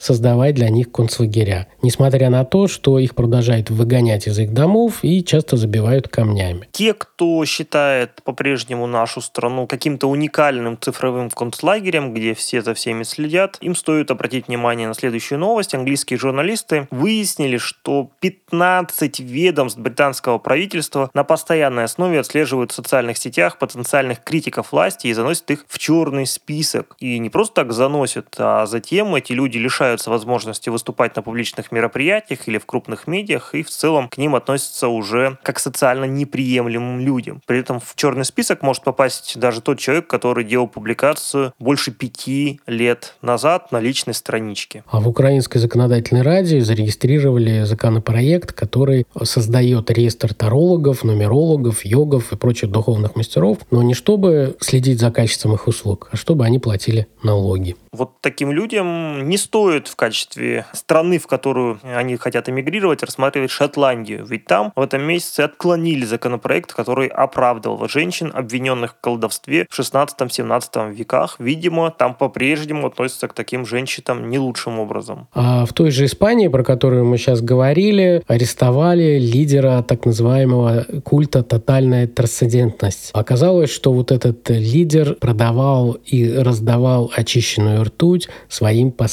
создавать для них концлагеря, несмотря на то, что их продолжают выгонять из их домов и часто забивают камнями. Те, кто считает по-прежнему нашу страну каким-то уникальным цифровым концлагерем, где все за всеми следят, им стоит обратить внимание на следующую новость. Английские журналисты выяснили, что 15 ведомств британского правительства на постоянной основе отслеживают в социальных сетях потенциальных критиков власти и заносят их в черный список. И не просто так заносят, а затем эти люди лишаются возможности выступать выступать на публичных мероприятиях или в крупных медиах, и в целом к ним относятся уже как социально неприемлемым людям. При этом в черный список может попасть даже тот человек, который делал публикацию больше пяти лет назад на личной страничке. А в Украинской законодательной раде зарегистрировали законопроект, который создает реестр тарологов, нумерологов, йогов и прочих духовных мастеров, но не чтобы следить за качеством их услуг, а чтобы они платили налоги. Вот таким людям не стоит в качестве страны, в которую они хотят эмигрировать, рассматривать Шотландию. Ведь там в этом месяце отклонили законопроект, который оправдывал женщин, обвиненных в колдовстве в 16-17 веках. Видимо, там по-прежнему относятся к таким женщинам не лучшим образом. А в той же Испании, про которую мы сейчас говорили, арестовали лидера так называемого культа «Тотальная трансцендентность». Оказалось, что вот этот лидер продавал и раздавал очищенную ртуть своим последователям.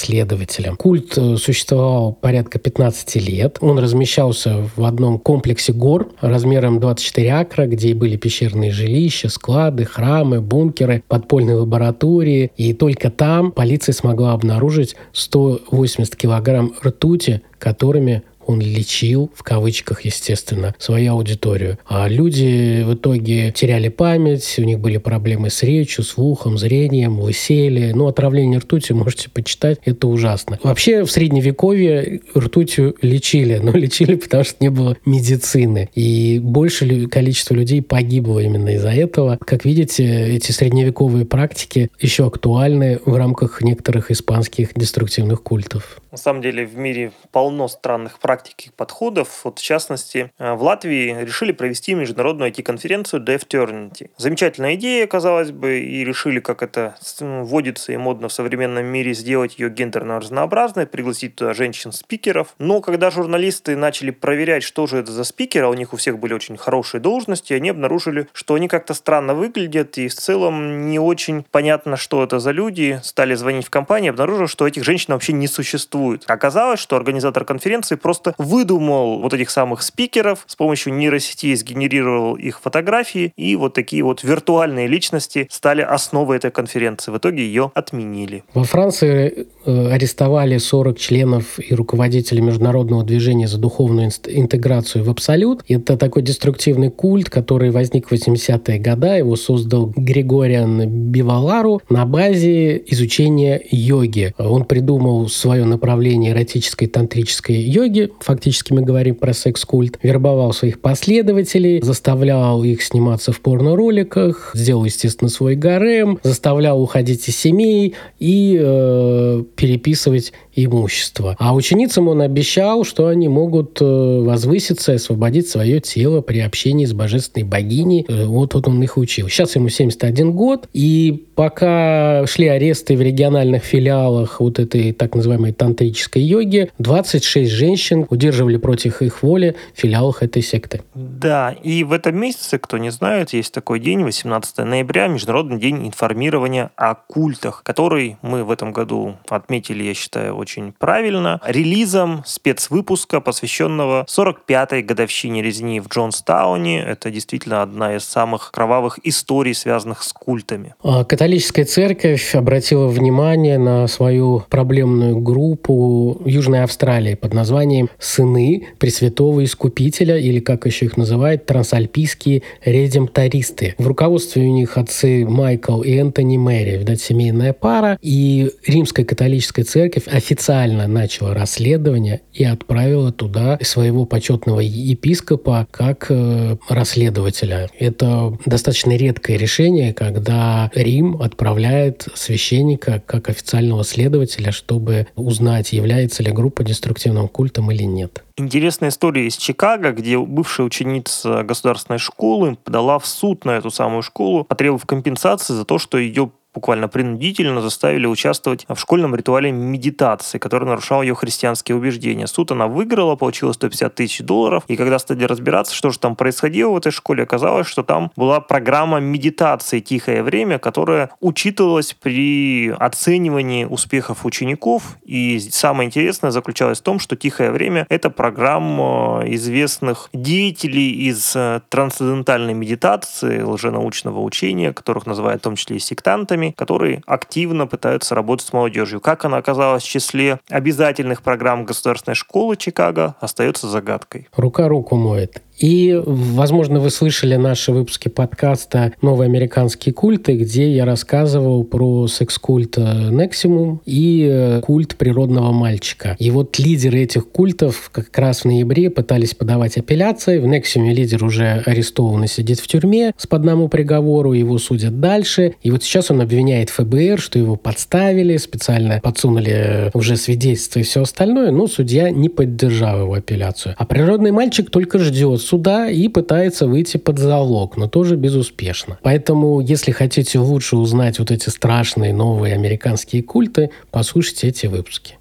Культ э, существовал порядка 15 лет. Он размещался в одном комплексе гор размером 24 акра, где были пещерные жилища, склады, храмы, бункеры, подпольные лаборатории. И только там полиция смогла обнаружить 180 килограмм ртути, которыми он лечил, в кавычках, естественно, свою аудиторию. А люди в итоге теряли память, у них были проблемы с речью, слухом, зрением, лысели. Ну, отравление ртутью можете почитать, это ужасно. Вообще, в Средневековье ртутью лечили, но лечили, потому что не было медицины. И большее количество людей погибло именно из-за этого. Как видите, эти средневековые практики еще актуальны в рамках некоторых испанских деструктивных культов. На самом деле в мире полно странных практик и подходов. Вот в частности, э, в Латвии решили провести международную IT-конференцию Dev Eternity. Замечательная идея, казалось бы, и решили, как это вводится и модно в современном мире, сделать ее гендерно разнообразной, пригласить туда женщин-спикеров. Но когда журналисты начали проверять, что же это за спикеры, а у них у всех были очень хорошие должности, они обнаружили, что они как-то странно выглядят, и в целом не очень понятно, что это за люди. Стали звонить в компанию, обнаружили, что этих женщин вообще не существует. Оказалось, что организатор конференции просто просто выдумал вот этих самых спикеров, с помощью нейросети сгенерировал их фотографии, и вот такие вот виртуальные личности стали основой этой конференции. В итоге ее отменили. Во Франции э, арестовали 40 членов и руководителей международного движения за духовную интеграцию в Абсолют. Это такой деструктивный культ, который возник в 80-е годы. Его создал Григориан Бивалару на базе изучения йоги. Он придумал свое направление эротической тантрической йоги. Фактически мы говорим про секс-культ. Вербовал своих последователей, заставлял их сниматься в порно-роликах, сделал, естественно, свой гарем, заставлял уходить из семей и э, переписывать имущество. А ученицам он обещал, что они могут э, возвыситься освободить свое тело при общении с божественной богиней. Э, вот, вот он их учил. Сейчас ему 71 год, и пока шли аресты в региональных филиалах вот этой так называемой тантрической йоги, 26 женщин удерживали против их воли в филиалах этой секты. Да, и в этом месяце, кто не знает, есть такой день, 18 ноября, Международный день информирования о культах, который мы в этом году отметили, я считаю, очень правильно, релизом спецвыпуска, посвященного 45-й годовщине резни в Джонстауне. Это действительно одна из самых кровавых историй, связанных с культами. А, католическая церковь обратила внимание на свою проблемную группу Южной Австралии под названием «Сыны Пресвятого Искупителя» или, как еще их называют, трансальпийские редемтористы. В руководстве у них отцы Майкл и Энтони Мэри, видать, семейная пара, и Римская католическая церковь официально начала расследование и отправила туда своего почетного епископа как э, расследователя. Это достаточно редкое решение, когда Рим отправляет священника как официального следователя, чтобы узнать, является ли группа деструктивным культом или нет. Интересная история из Чикаго, где бывшая ученица государственной школы подала в суд на эту самую школу, потребовав компенсации за то, что ее буквально принудительно заставили участвовать в школьном ритуале медитации, который нарушал ее христианские убеждения. Суд она выиграла, получила 150 тысяч долларов, и когда стали разбираться, что же там происходило в этой школе, оказалось, что там была программа медитации «Тихое время», которая учитывалась при оценивании успехов учеников, и самое интересное заключалось в том, что «Тихое время» — это программа известных деятелей из э, трансцендентальной медитации, лженаучного учения, которых называют в том числе и сектантами, программе, которые активно пытаются работать с молодежью. Как она оказалась в числе обязательных программ государственной школы Чикаго, остается загадкой. Рука руку моет. И, возможно, вы слышали наши выпуски подкаста «Новые американские культы», где я рассказывал про секс-культ Нексимум и э, культ природного мальчика. И вот лидеры этих культов как раз в ноябре пытались подавать апелляции. В Нексиуме лидер уже арестован и сидит в тюрьме с по одному приговору, его судят дальше. И вот сейчас он обвиняет ФБР, что его подставили, специально подсунули э, уже свидетельства и все остальное, но судья не поддержал его апелляцию. А природный мальчик только ждет суда и пытается выйти под залог, но тоже безуспешно. Поэтому, если хотите лучше узнать вот эти страшные новые американские культы, послушайте эти выпуски.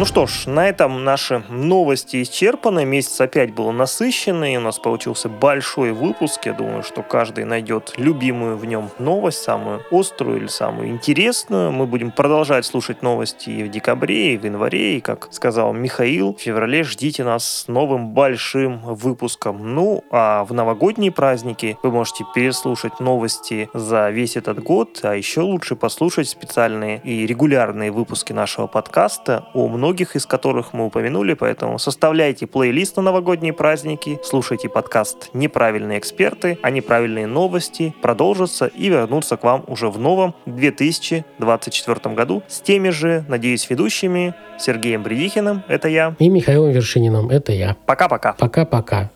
Ну что ж, на этом наши новости исчерпаны. Месяц опять был насыщенный. У нас получился большой выпуск. Я думаю, что каждый найдет любимую в нем новость, самую острую или самую интересную. Мы будем продолжать слушать новости и в декабре, и в январе. И, как сказал Михаил, в феврале ждите нас с новым большим выпуском. Ну, а в новогодние праздники вы можете переслушать новости за весь этот год, а еще лучше послушать специальные и регулярные выпуски нашего подкаста о многих многих из которых мы упомянули, поэтому составляйте плейлист на новогодние праздники, слушайте подкаст «Неправильные эксперты», а неправильные новости продолжатся и вернутся к вам уже в новом 2024 году с теми же, надеюсь, ведущими Сергеем Бредихиным, это я. И Михаилом Вершининым, это я. Пока-пока. Пока-пока.